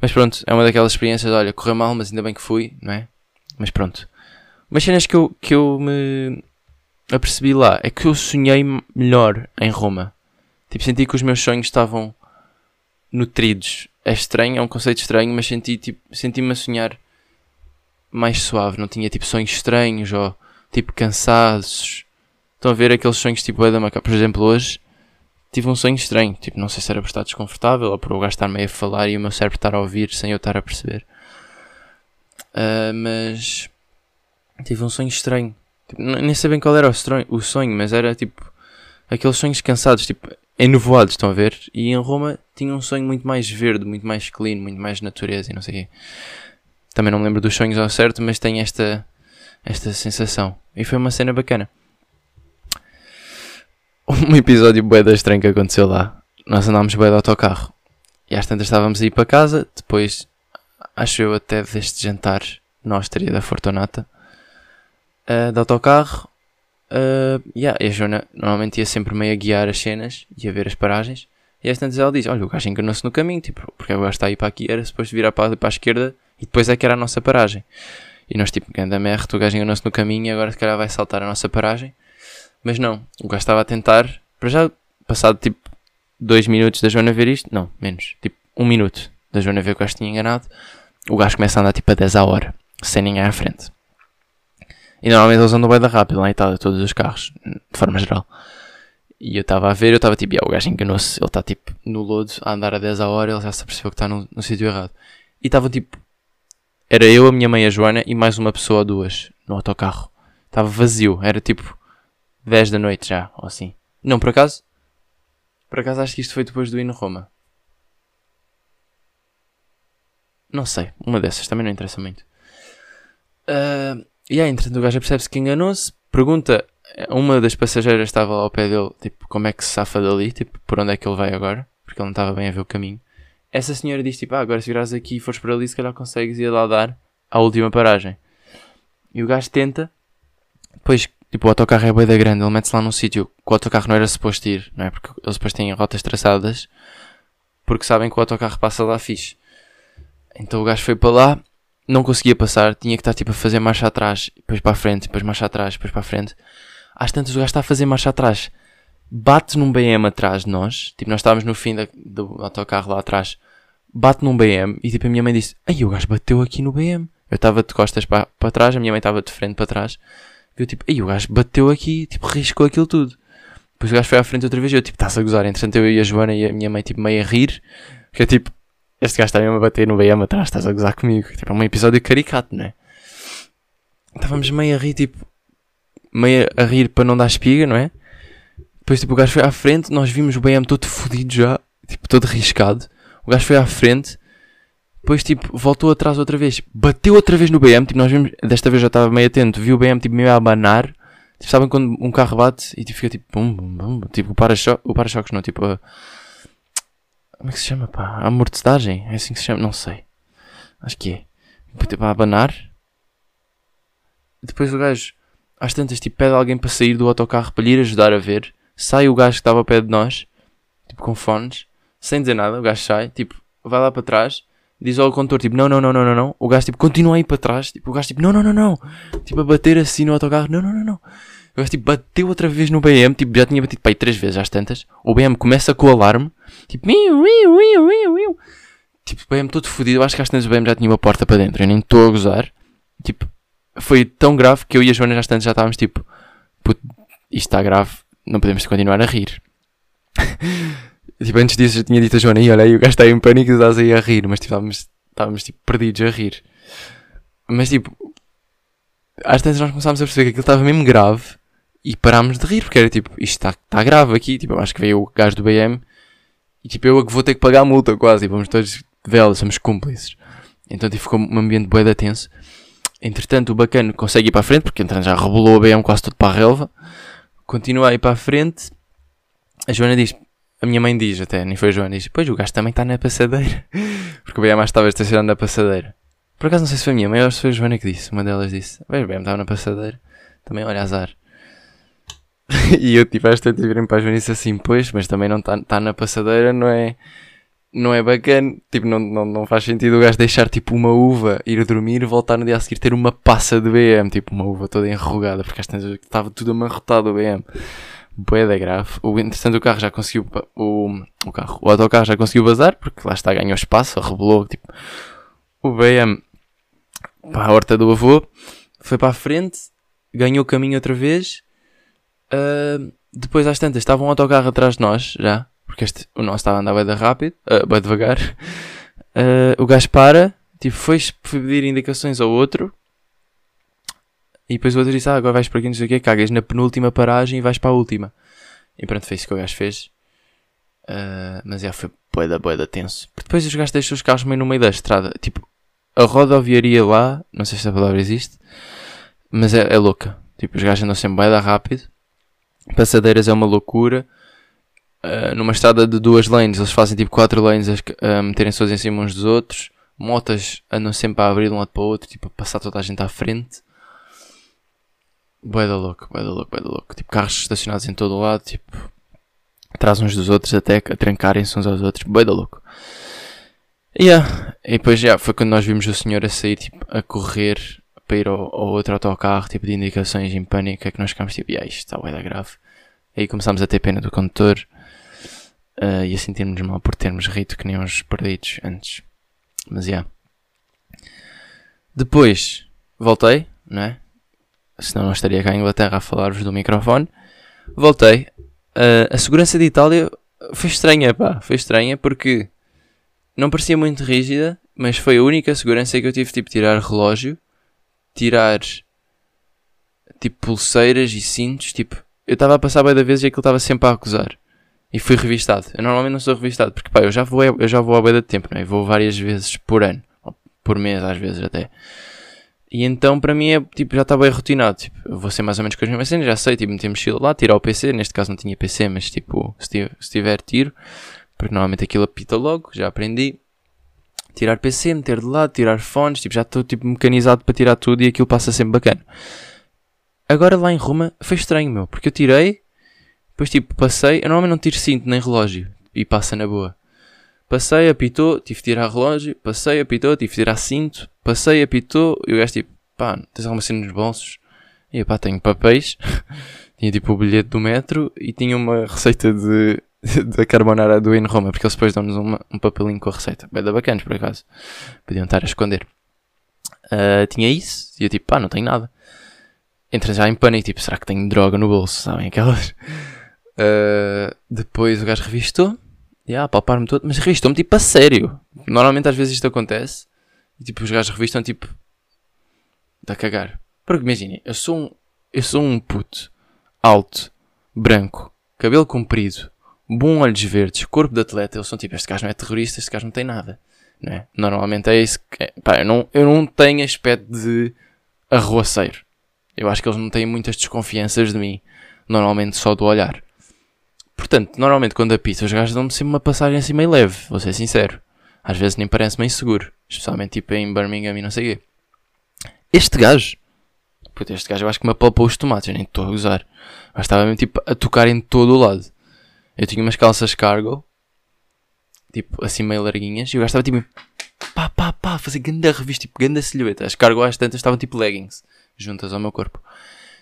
Mas pronto, é uma daquelas experiências. Olha, correu mal, mas ainda bem que fui, não é? Mas pronto. Umas cenas que eu, que eu me apercebi lá é que eu sonhei melhor em Roma. Tipo, senti que os meus sonhos estavam nutridos. É estranho, é um conceito estranho, mas senti tipo, senti-me a sonhar mais suave. Não tinha tipo sonhos estranhos ou tipo cansados. Estão a ver aqueles sonhos tipo é da maca. Por exemplo, hoje tive um sonho estranho. Tipo, não sei se era por estar desconfortável ou por o gajo estar meio a falar e o meu cérebro estar a ouvir sem eu estar a perceber. Uh, mas tive um sonho estranho. Tipo, nem sei bem qual era o, estranho, o sonho, mas era tipo aqueles sonhos cansados, tipo enovoados, estão a ver? E em Roma tinha um sonho muito mais verde, muito mais clean, muito mais natureza e não sei o quê. Também não me lembro dos sonhos ao certo, mas tenho esta, esta sensação. E foi uma cena bacana. Um episódio bué da estranho que aconteceu lá. Nós andámos bué de autocarro. E às tantas estávamos a ir para casa, depois acho eu até deste jantar na Hostaria da Fortunata, uh, de autocarro. Uh, yeah, e a Joana normalmente ia sempre meio a guiar as cenas e a ver as paragens. E às tantas ela diz: Olha, o gajo enganou-se no caminho, tipo, porque o gajo está aí para aqui, era suposto virar para, para a esquerda e depois é que era a nossa paragem. E nós, tipo, anda merda, o gajo enganou-se no caminho e agora se calhar vai saltar a nossa paragem. Mas não, o gajo estava a tentar, para já, passado tipo 2 minutos da Joana ver isto, não, menos, tipo 1 um minuto da Joana ver que o gajo tinha enganado, o gajo começa a andar tipo a 10 a hora, sem ninguém à frente. E normalmente eles andam bem da rápido lá em Itália, todos os carros, de forma geral. E eu estava a ver, eu estava tipo, yeah, o gajo enganou-se, ele está tipo no lodo a andar a 10 a hora, ele já se percebeu que está no, no sítio errado. E estava tipo, era eu, a minha mãe, a Joana e mais uma pessoa ou duas no autocarro. Estava vazio, era tipo 10 da noite já, ou assim. Não, por acaso, por acaso acho que isto foi depois do hino Roma. Não sei, uma dessas, também não interessa muito. Uh, e aí, entretanto, o gajo percebe-se que enganou-se, pergunta, uma das passageiras estava lá ao pé dele, tipo, como é que se safa dali, tipo, por onde é que ele vai agora, porque ele não estava bem a ver o caminho. Essa senhora diz, tipo, ah, agora se virares aqui e fores por ali, se calhar consegues ir lá dar à última paragem. E o gajo tenta, depois, tipo, o autocarro é bem da grande, ele mete-se lá num sítio que o autocarro não era suposto ir, não é? Porque eles depois têm rotas traçadas, porque sabem que o autocarro passa lá fixe. Então o gajo foi para lá, não conseguia passar, tinha que estar tipo a fazer marcha atrás, depois para a frente, depois marcha atrás, depois para a frente. Às tantas o gajo está a fazer marcha atrás, bate num BM atrás de nós, tipo nós estávamos no fim da, do autocarro lá atrás, bate num BM e tipo a minha mãe disse: Ai, o gajo bateu aqui no BM. Eu estava de costas para, para trás, a minha mãe estava de frente para trás. Viu tipo, ai, o gajo bateu aqui, tipo, riscou aquilo tudo. Depois o gajo foi à frente outra vez e eu tipo, estás a gozar. Entretanto eu e a Joana e a minha mãe tipo meio a rir, que é tipo, este gajo está mesmo a bater no BM atrás, estás a gozar comigo. Tipo, é um episódio caricato, não é? Estávamos meio a rir, tipo, meio a rir para não dar espiga, não é? Depois, tipo, o gajo foi à frente, nós vimos o BM todo fodido já, tipo, todo riscado. O gajo foi à frente, depois, tipo, voltou atrás outra vez, bateu outra vez no BM, tipo, nós vimos, desta vez já estava meio atento, viu o BM, tipo, meio a abanar. Tipo, sabem quando um carro bate e tipo, fica tipo, bum, bum, bum, tipo, o para-choques, o para-choques não, tipo, a como é que se chama, pá? A amortecagem? É assim que se chama? Não sei. Acho que é. Tipo, a abanar. Depois o gajo, às tantas, tipo, pede alguém para sair do autocarro para lhe ir ajudar a ver. Sai o gajo que estava ao pé de nós, tipo, com fones, sem dizer nada. O gajo sai, tipo, vai lá para trás, diz ao condutor, tipo, não, não, não, não, não, não. O gajo, tipo, continua a ir para trás. Tipo, o gajo, tipo, não, não, não, não. Tipo, a bater assim no autocarro, não, não, não, não. O gajo, tipo, bateu outra vez no BM, tipo, já tinha batido para aí três vezes às tantas. O BM começa com o alarme, tipo. Tipo, o BM todo fodido. Eu acho que às tantas o BM já tinha uma porta para dentro. Eu nem estou a gozar. Tipo, foi tão grave que eu e a Joana às tantas já estávamos tipo, puto, isto está grave, não podemos continuar a rir. tipo, antes disso eu tinha dito a Joana, e olha aí, o gajo está em pânico e estás aí a rir, mas tipo, estávamos, estávamos tipo, perdidos a rir. Mas tipo, às tantas nós começámos a perceber que aquilo estava mesmo grave e parámos de rir, porque era tipo, isto está tá grave aqui. Tipo, eu acho que veio o gajo do BM e tipo, eu é que vou ter que pagar a multa quase. E vamos todos de somos cúmplices. Então tipo, ficou um ambiente bué tenso. Entretanto, o bacana consegue ir para a frente, porque entretanto já rebolou o BM quase tudo para a relva. Continua a ir para a frente. A Joana diz, a minha mãe diz até, nem foi a Joana, diz, pois o gajo também está na passadeira. porque o BM estava estacionado na passadeira. Por acaso não sei se foi a minha mãe ou se foi a Joana que disse. Uma delas disse, bem, o BM estava na passadeira. Também, olha, azar. e eu tipo, às tantas virem para a Joana e assim, pois, mas também não está tá na passadeira, não é não é bacana, tipo, não, não, não faz sentido o gajo deixar tipo uma uva, ir dormir, voltar no dia a seguir ter uma passa de BM, tipo uma uva toda enrugada, porque estava tudo amarrotado o BM. Boé da grave. O, entretanto o carro já conseguiu, o, o carro, o autocarro já conseguiu bazar, porque lá está, ganhou espaço, revelou, tipo, o BM para a horta do avô, foi para a frente, ganhou o caminho outra vez, uh, depois às tantas estava um autocarro atrás de nós, já, porque este, o nosso estava a andar bem rápido, uh, bem devagar. Uh, o gajo para, tipo, foi, foi pedir indicações ao outro. E depois o outro disse: Ah, agora vais para aqui, não sei o quê, cagas na penúltima paragem e vais para a última. E pronto, foi isso que o gajo fez. Uh, mas já foi boeda, boeda tenso. Porque depois os gajos deixam os carros meio no meio da estrada. Tipo, a rodoviaria lá, não sei se a palavra existe, mas é, é louca. Tipo, os gajos andam sempre boeda rápido. Passadeiras é uma loucura. Uh, numa estrada de duas lanes, eles fazem tipo quatro lanes a, a meterem-se todos em cima uns dos outros. Motas andam sempre a abrir de um lado para o outro, tipo a passar toda a gente à frente. Boeda louco, boeda louco, boeda louco. Tipo carros estacionados em todo o lado, tipo atrás uns dos outros até a trancarem-se uns aos outros. Boeda louco. Yeah. E depois já yeah, foi quando nós vimos o senhor a sair tipo, a correr para ir ao, ao outro autocarro, tipo de indicações em pânico, é que nós ficámos tipo, isto está boeda grave. Aí começámos a ter pena do condutor uh, e a sentirmos mal por termos rito que nem uns perdidos antes. Mas já. Yeah. Depois voltei, não é? Senão não estaria cá em Inglaterra a falar-vos do microfone. Voltei. Uh, a segurança de Itália foi estranha, pá. Foi estranha porque não parecia muito rígida, mas foi a única segurança que eu tive tipo tirar relógio, tirar tipo pulseiras e cintos, tipo, eu estava a passar bem da vez e aquilo estava sempre a acusar. E fui revistado. Eu normalmente não sou revistado, porque pá, eu já vou, eu já vou à beira de tempo, não é? vou várias vezes por ano, por mês às vezes até. E então para mim é tipo, já está bem rotinado. Tipo, eu vou ser mais ou menos com as mesmas cenas, já sei, tipo, meter mochila lá, tirar o PC. Neste caso não tinha PC, mas tipo, se tiver, se tiver tiro, porque normalmente aquilo apita logo, já aprendi. Tirar PC, meter de lado, tirar fones, tipo, já estou tipo mecanizado para tirar tudo e aquilo passa sempre bacana. Agora lá em Roma foi estranho, meu, porque eu tirei, depois, tipo, passei. Eu normalmente não tiro cinto nem relógio. E passa na boa. Passei, apitou, tive de tirar relógio. Passei, apitou, tive de tirar cinto. Passei, apitou. E o gajo, tipo, pá, tens alguma cena nos bolsos? E pá, tenho papéis. tinha tipo o bilhete do metro e tinha uma receita de da carbonara do In Roma, porque eles depois dão-nos um papelinho com a receita. Bem da bacanas, por acaso. Podiam estar a esconder. Uh, tinha isso e eu tipo, pá, não tenho nada. Entra já em pânico, tipo, será que tenho droga no bolso? Sabem aquelas? Uh, depois o gajo revistou. E yeah, palpar-me todo. Mas revistou-me tipo a sério. Normalmente às vezes isto acontece. E tipo, os gajos revistam tipo. Da cagar. Porque imaginem, eu sou um. Eu sou um puto. Alto. Branco. Cabelo comprido. Bom olhos verdes. Corpo de atleta. Eles são tipo, este gajo não é terrorista, este gajo não tem nada. Não é? Normalmente é isso que. Pá, eu não, eu não tenho aspecto de arruaceiro. Eu acho que eles não têm muitas desconfianças de mim. Normalmente só do olhar. Portanto, normalmente quando apito, os gajos dão-me sempre uma passagem assim meio leve, vou ser sincero. Às vezes nem parece meio seguro. Especialmente tipo em Birmingham e não sei o quê. Este gajo. Puta, este gajo eu acho que me apalpou os tomates, eu nem estou a usar. Mas estava mesmo tipo a tocar em todo o lado. Eu tinha umas calças cargo. Tipo, assim meio larguinhas. E o gajo estava tipo. Pá, pá, pá, a fazer ganda revista, tipo ganda silhueta. As cargo às tantas estavam tipo leggings. Juntas ao meu corpo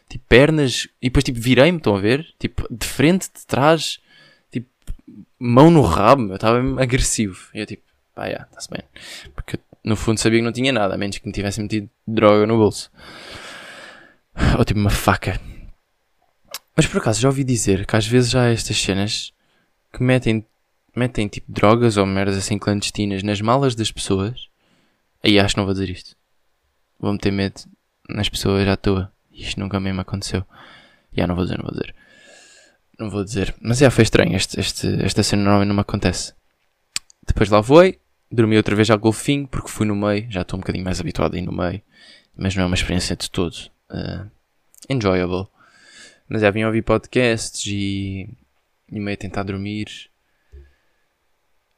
tipo, pernas, e depois, tipo, virei-me, estão a ver? Tipo, de frente, de trás, tipo, mão no rabo, eu estava agressivo. E eu, tipo, pá, já, está-se bem. Porque no fundo sabia que não tinha nada, a menos que me tivesse metido droga no bolso. Ou tipo, uma faca. Mas por acaso já ouvi dizer que às vezes há estas cenas que metem, metem tipo drogas ou merdas assim clandestinas nas malas das pessoas. Aí acho que não vou dizer isto. Vou meter medo nas pessoas à toa. Isto nunca mesmo aconteceu. Já não vou dizer, não vou dizer. Não vou dizer. Mas já foi estranho. Este, este, esta cena normalmente não me acontece. Depois lá voei. Dormi outra vez ao golfinho porque fui no meio. Já estou um bocadinho mais habituado a ir no meio. mas não é uma experiência de todo uh, enjoyable. Mas já vim ouvir podcasts e, e meio a tentar dormir.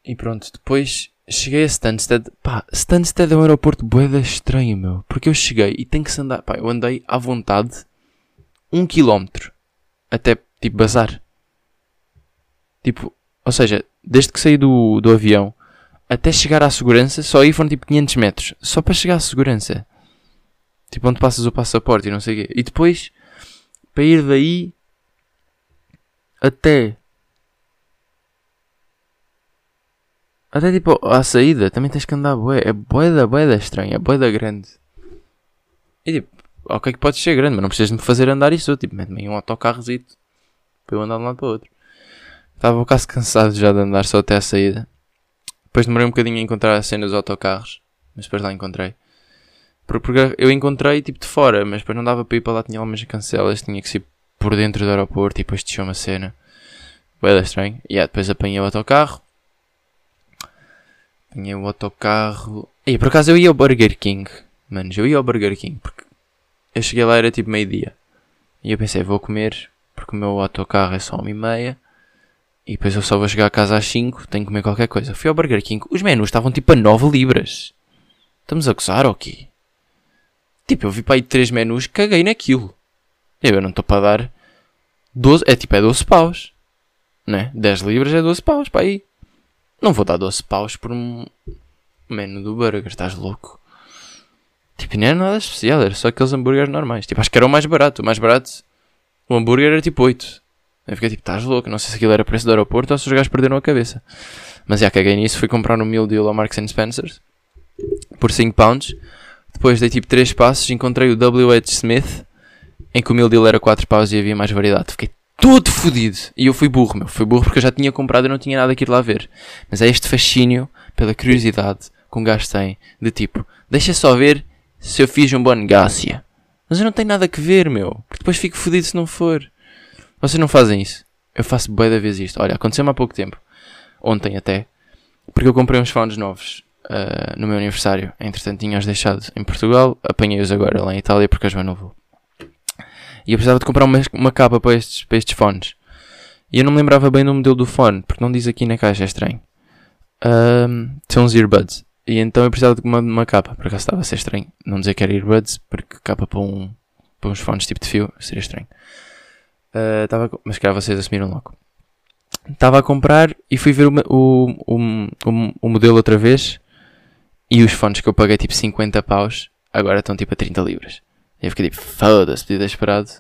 E pronto, depois cheguei a Stansted. Pá, Stansted é um aeroporto boeda estranho, meu. Porque eu cheguei e tenho que se andar. Pá, eu andei à vontade um quilómetro até tipo bazar. Tipo, ou seja, desde que saí do, do avião até chegar à segurança, só aí foram tipo 500 metros. Só para chegar à segurança. Tipo, onde passas o passaporte e não sei o quê. E depois, para ir daí até. Até tipo à saída, também tens que andar bué. É boeda, boeda estranha, é boeda grande. E tipo, ok que pode ser grande, mas não precisas me fazer andar isso. Tipo, mete-me em um autocarrozito para eu andar de um lado para o outro. Estava quase cansado já de andar só até a saída. Depois demorei um bocadinho a encontrar a cena dos autocarros, mas depois lá encontrei. Porque eu encontrei tipo de fora, mas depois não dava para ir para lá, tinha algumas cancelas, tinha que ser por dentro do aeroporto e depois te uma cena. Bem estranho. E yeah, depois apanhei o autocarro. Apanhei o autocarro. E por acaso eu ia ao Burger King. Manos, eu ia ao Burger King porque eu cheguei lá era tipo meio-dia. E eu pensei, vou comer porque o meu autocarro é só uma e meia. E depois eu só vou chegar a casa às 5, tenho que comer qualquer coisa. Fui ao Burger King, os menus estavam tipo a 9 libras. Estamos a gozar ou quê? Tipo, eu vi para aí 3 menus, caguei naquilo. Eu não estou para dar 12, é tipo, é 12 paus. Né? 10 libras é 12 paus, para aí. Não vou dar 12 paus por um menu do burger, estás louco? Tipo, não era nada especial, era só aqueles hambúrgueres normais. Tipo, acho que era o mais barato. O mais barato, o hambúrguer era tipo 8. Eu fiquei tipo, estás louco? Não sei se aquilo era preço do aeroporto ou se os gajos perderam a cabeça. Mas já caguei nisso, fui comprar um meal deal ao Marks Spencer's por 5 pounds. Depois dei tipo 3 passos, encontrei o W.H. Smith, em que o meal deal era 4 paus e havia mais variedade. Fiquei todo fodido. E eu fui burro, meu. Fui burro porque eu já tinha comprado e não tinha nada que ir lá ver. Mas é este fascínio pela curiosidade que um gajo tem, de tipo, deixa só ver se eu fiz um bom negócio. Mas eu não tenho nada que ver, meu. Porque depois fico fodido se não for. Vocês não fazem isso. Eu faço boa da vez isto. Olha, aconteceu-me há pouco tempo. Ontem até. Porque eu comprei uns fones novos uh, no meu aniversário. Entretanto, tinha-os deixado em Portugal. Apanhei-os agora lá em Itália porque eu não vou. E eu precisava de comprar uma, uma capa para estes, para estes fones. E eu não me lembrava bem do modelo do fone. Porque não diz aqui na caixa, é estranho. Um, são uns earbuds. E então eu precisava de uma, uma capa. Por acaso estava a ser estranho. Não dizer que era earbuds. Porque capa para, um, para uns fones tipo de fio seria estranho. Uh, tava, mas calhar vocês assumiram logo. Estava a comprar e fui ver o, o, o, o, modelo outra vez. E os fones que eu paguei tipo 50 paus agora estão tipo a 30 libras. E eu fiquei tipo, foda-se, podia esperado.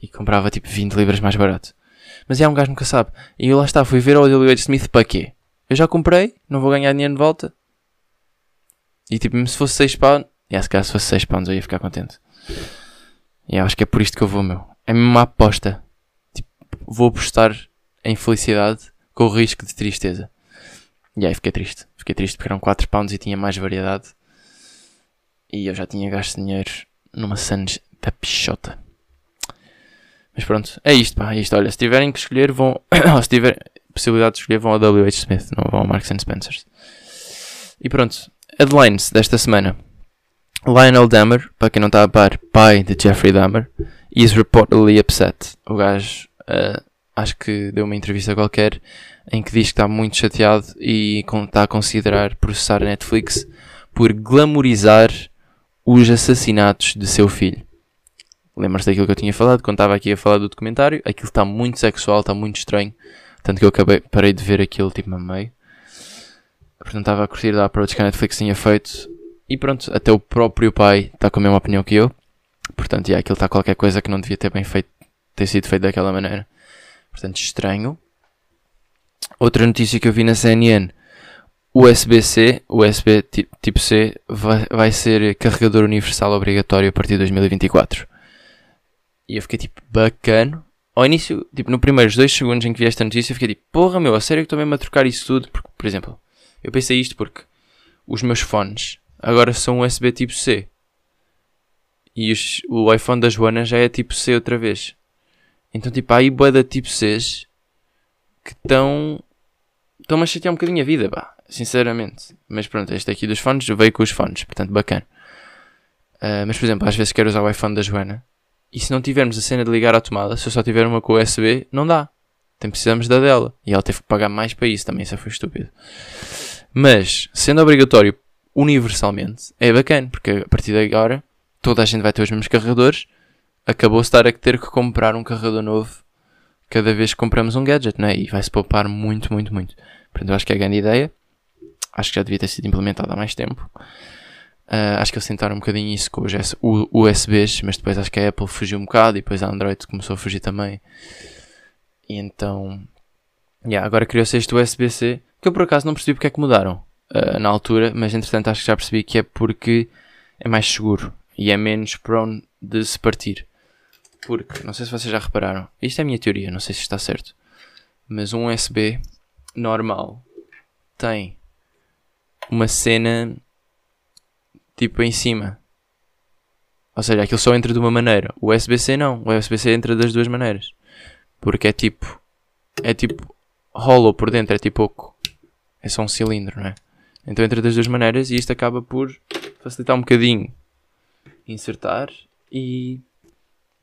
E comprava tipo 20 libras mais barato. Mas é um gajo nunca sabe. E eu lá está, fui ver o W.H. Smith para quê? Eu já comprei, não vou ganhar dinheiro de volta. E tipo, se fosse 6 pounds. E se calhar se fosse 6 pounds eu ia ficar contente. E acho que é por isto que eu vou, meu. É mesmo uma aposta. Tipo, vou apostar em felicidade com o risco de tristeza. E aí fiquei triste. Fiquei triste porque eram 4 pounds e tinha mais variedade. E eu já tinha gasto dinheiro numa Suns da pichota. Mas pronto, é isto, pá, é isto. Olha, se tiverem que escolher, vão. se tiverem possibilidade de escolher, vão ao W.H. Smith, não vão ao Marks Spencer. E pronto, headlines desta semana. Lionel Dahmer, para quem não está a par, pai de Jeffrey Dahmer, is reportedly upset. O gajo uh, acho que deu uma entrevista qualquer em que diz que está muito chateado e está a considerar processar a Netflix por glamorizar os assassinatos de seu filho. Lembras-te daquilo que eu tinha falado quando estava aqui a falar do documentário? Aquilo está muito sexual, está muito estranho. Tanto que eu acabei, parei de ver aquilo tipo a meio. Portanto, estava a curtir da approach que a Netflix tinha feito. E pronto, até o próprio pai está com a mesma opinião que eu. Portanto, yeah, aquilo está qualquer coisa que não devia ter bem feito, ter sido feito daquela maneira. Portanto, estranho. Outra notícia que eu vi na CNN. USB-C, USB tipo C, vai, vai ser carregador universal obrigatório a partir de 2024. E eu fiquei tipo, bacana. Ao início, tipo, no primeiros dois segundos em que vi esta notícia, eu fiquei tipo, porra meu, a sério que estou mesmo a trocar isso tudo? Porque, por exemplo, eu pensei isto porque os meus fones agora são USB tipo C. E os, o iPhone da Joana já é tipo C outra vez. Então, tipo, há aí boa da tipo Cs que estão. Estão-me a chatear um bocadinho a vida, pá. Sinceramente. Mas pronto, este aqui dos fones veio com os fones, portanto, bacana. Uh, mas, por exemplo, às vezes quero usar o iPhone da Joana e se não tivermos a cena de ligar à tomada, se eu só tiver uma com USB, não dá. Então precisamos da dela. E ela teve que pagar mais para isso também, isso foi estúpido. Mas, sendo obrigatório universalmente, é bacana, porque a partir de agora toda a gente vai ter os mesmos carregadores. Acabou-se estar a ter que comprar um carregador novo cada vez que compramos um gadget, não é? E vai-se poupar muito, muito, muito. Portanto, eu acho que é a grande ideia. Acho que já devia ter sido implementado há mais tempo. Uh, acho que eles tentaram um bocadinho isso com os USBs, mas depois acho que a Apple fugiu um bocado e depois a Android começou a fugir também. E então, yeah, agora criou-se este USB-C, que eu por acaso não percebi porque é que mudaram uh, na altura, mas entretanto acho que já percebi que é porque é mais seguro e é menos prone de se partir. Porque, não sei se vocês já repararam, isto é a minha teoria, não sei se está certo, mas um USB normal tem uma cena tipo em cima. Ou seja, aquilo só entra de uma maneira. O USB-C não. O USB-C entra das duas maneiras. Porque é tipo. É tipo. Hollow por dentro, é tipo oco. É só um cilindro, não é? Então entra das duas maneiras e isto acaba por facilitar um bocadinho insertar e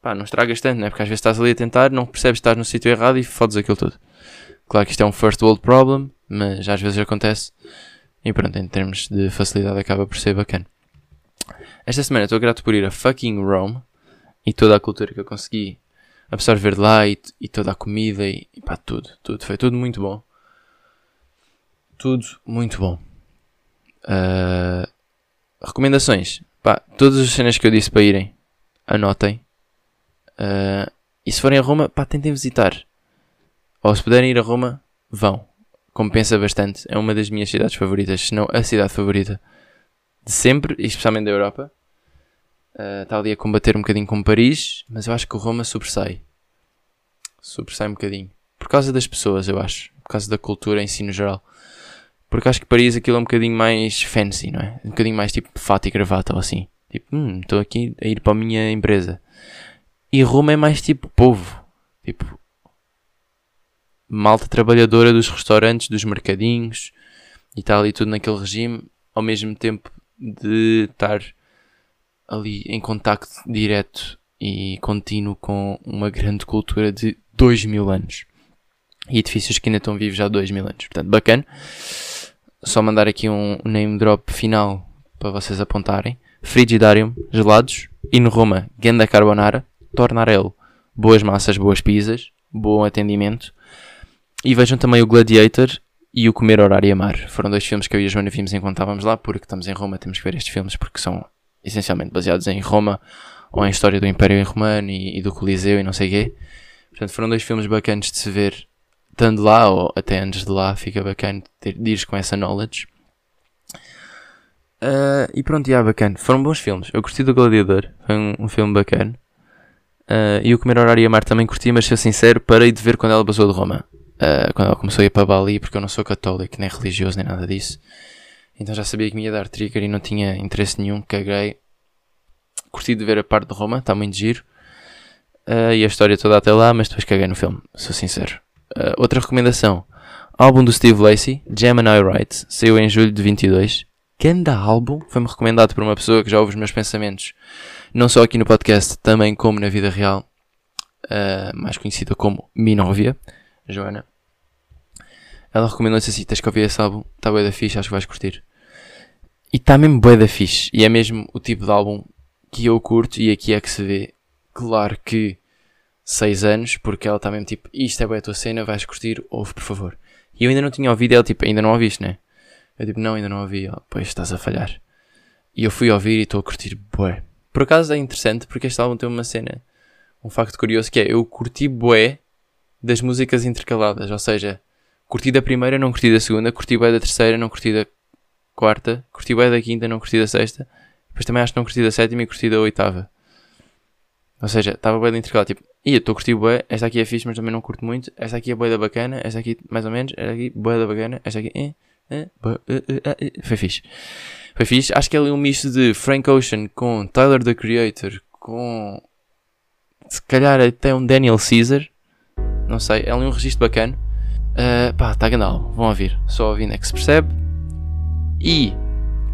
pá, não estragas tanto, não é? Porque às vezes estás ali a tentar, não percebes que estás no sítio errado e fodes aquilo tudo. Claro que isto é um first world problem, mas às vezes acontece e pronto, em termos de facilidade acaba por ser bacana. Esta semana estou grato por ir a fucking Rome e toda a cultura que eu consegui absorver de lá e, e toda a comida e, e pá, tudo, tudo. Foi tudo muito bom. Tudo muito bom. Uh, recomendações. Pá, todas as cenas que eu disse para irem, anotem. Uh, e se forem a Roma, pá, tentem visitar. Ou se puderem ir a Roma, vão. Compensa bastante. É uma das minhas cidades favoritas, se não a cidade favorita de sempre, especialmente da Europa. Uh, está ali a combater um bocadinho com Paris, mas eu acho que o Roma sobressai. Sobressai um bocadinho. Por causa das pessoas, eu acho. Por causa da cultura em si no geral. Porque acho que Paris aquilo é um bocadinho mais fancy, não é? Um bocadinho mais tipo fato e gravata ou assim. Tipo, hum, estou aqui a ir para a minha empresa. E Roma é mais tipo povo. Tipo, malta trabalhadora dos restaurantes, dos mercadinhos e tal, e tudo naquele regime, ao mesmo tempo de estar ali em contacto direto e contínuo com uma grande cultura de 2 mil anos. E edifícios que ainda estão vivos há 2 mil anos. Portanto, bacana. Só mandar aqui um name drop final para vocês apontarem. Frigidarium, gelados. E no Roma, Ganda Carbonara, Tornarello. Boas massas, boas pizzas, bom atendimento. E vejam também o Gladiator e o Comer, Orar e Amar. Foram dois filmes que eu e a Joana vimos enquanto estávamos lá, porque estamos em Roma, temos que ver estes filmes porque são essencialmente baseados em Roma ou em história do Império Romano e, e do Coliseu e não sei quê. Portanto, foram dois filmes bacanas de se ver estando lá ou até antes de lá. Fica bacana de ires com essa knowledge. Uh, e pronto, já, bacana. Foram bons filmes. Eu curti do Gladiador, foi um, um filme bacana. Uh, e o Comer, Orar e Amar também curti, mas ser sincero, parei de ver quando ela basou de Roma uh, quando ela começou a ir para Bali, porque eu não sou católico, nem religioso, nem nada disso. Então já sabia que me ia dar trigger e não tinha interesse nenhum, caguei. Curti de ver a parte de Roma, está muito giro. Uh, e a história toda até lá, mas depois caguei no filme, sou sincero. Outra recomendação: álbum do Steve Lacey, Gemini Right, saiu em julho de 22. Ganda álbum, foi-me recomendado por uma pessoa que já ouve os meus pensamentos, não só aqui no podcast, também como na vida real, uh, mais conhecida como Minóvia. Joana. Ela recomendou-se assim: tens que ouvir esse álbum, está bué da fixe, acho que vais curtir. E está mesmo bué da fixe. E é mesmo o tipo de álbum que eu curto e aqui é que se vê. Claro que 6 anos, porque ela está mesmo tipo, isto é bué a tua cena, vais curtir, ouve por favor. E eu ainda não tinha ouvido, ela tipo, ainda não ouviste, né? Eu tipo, não, ainda não ouvi. Ela, pois estás a falhar. E eu fui ouvir e estou a curtir bué. Por acaso é interessante porque este álbum tem uma cena, um facto curioso que é, eu curti bué das músicas intercaladas, ou seja, curti da primeira, não curti da segunda, curti bem da terceira, não curti da quarta, curti bem da quinta, não curti da sexta, depois também acho que não curti da sétima e curti da oitava. Ou seja, estava bem intercalado, tipo, ia, estou a curtir bué, esta aqui é fixe, mas também não curto muito, esta aqui é bué da bacana, esta aqui mais ou menos, esta aqui bué da bacana, esta aqui, eh, eh, eh, eh. foi fixe. Foi fixe, acho que é ali um misto de Frank Ocean com Tyler the Creator, com se calhar até um Daniel Caesar, não sei, é ali um registro bacana. Uh, pá, está ganhado, vão ouvir. Só ouvindo é que se percebe. E,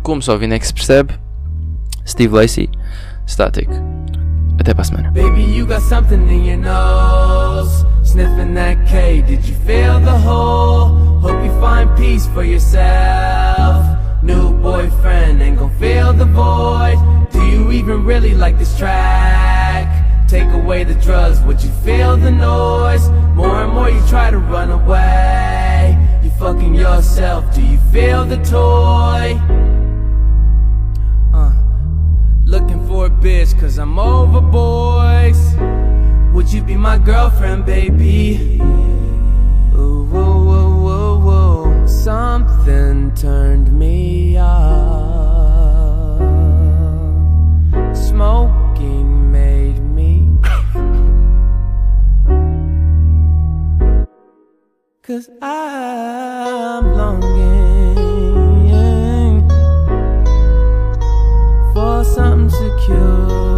como só ouvindo é que se percebe, Steve Lacey, Static. Até para a semana. Baby, Sniffing that K, did you feel the hole? Hope you find peace for yourself. New boyfriend ain't gon' fill the void. Do you even really like this track? Take away the drugs, would you feel the noise? More and more you try to run away. You fucking yourself, do you feel the toy? Uh, looking for a bitch, cause I'm over boys. Would you be my girlfriend, baby? Ooh, whoa, whoa, whoa, whoa. Something turned me off. Smoking made me. Cause I'm longing for something secure.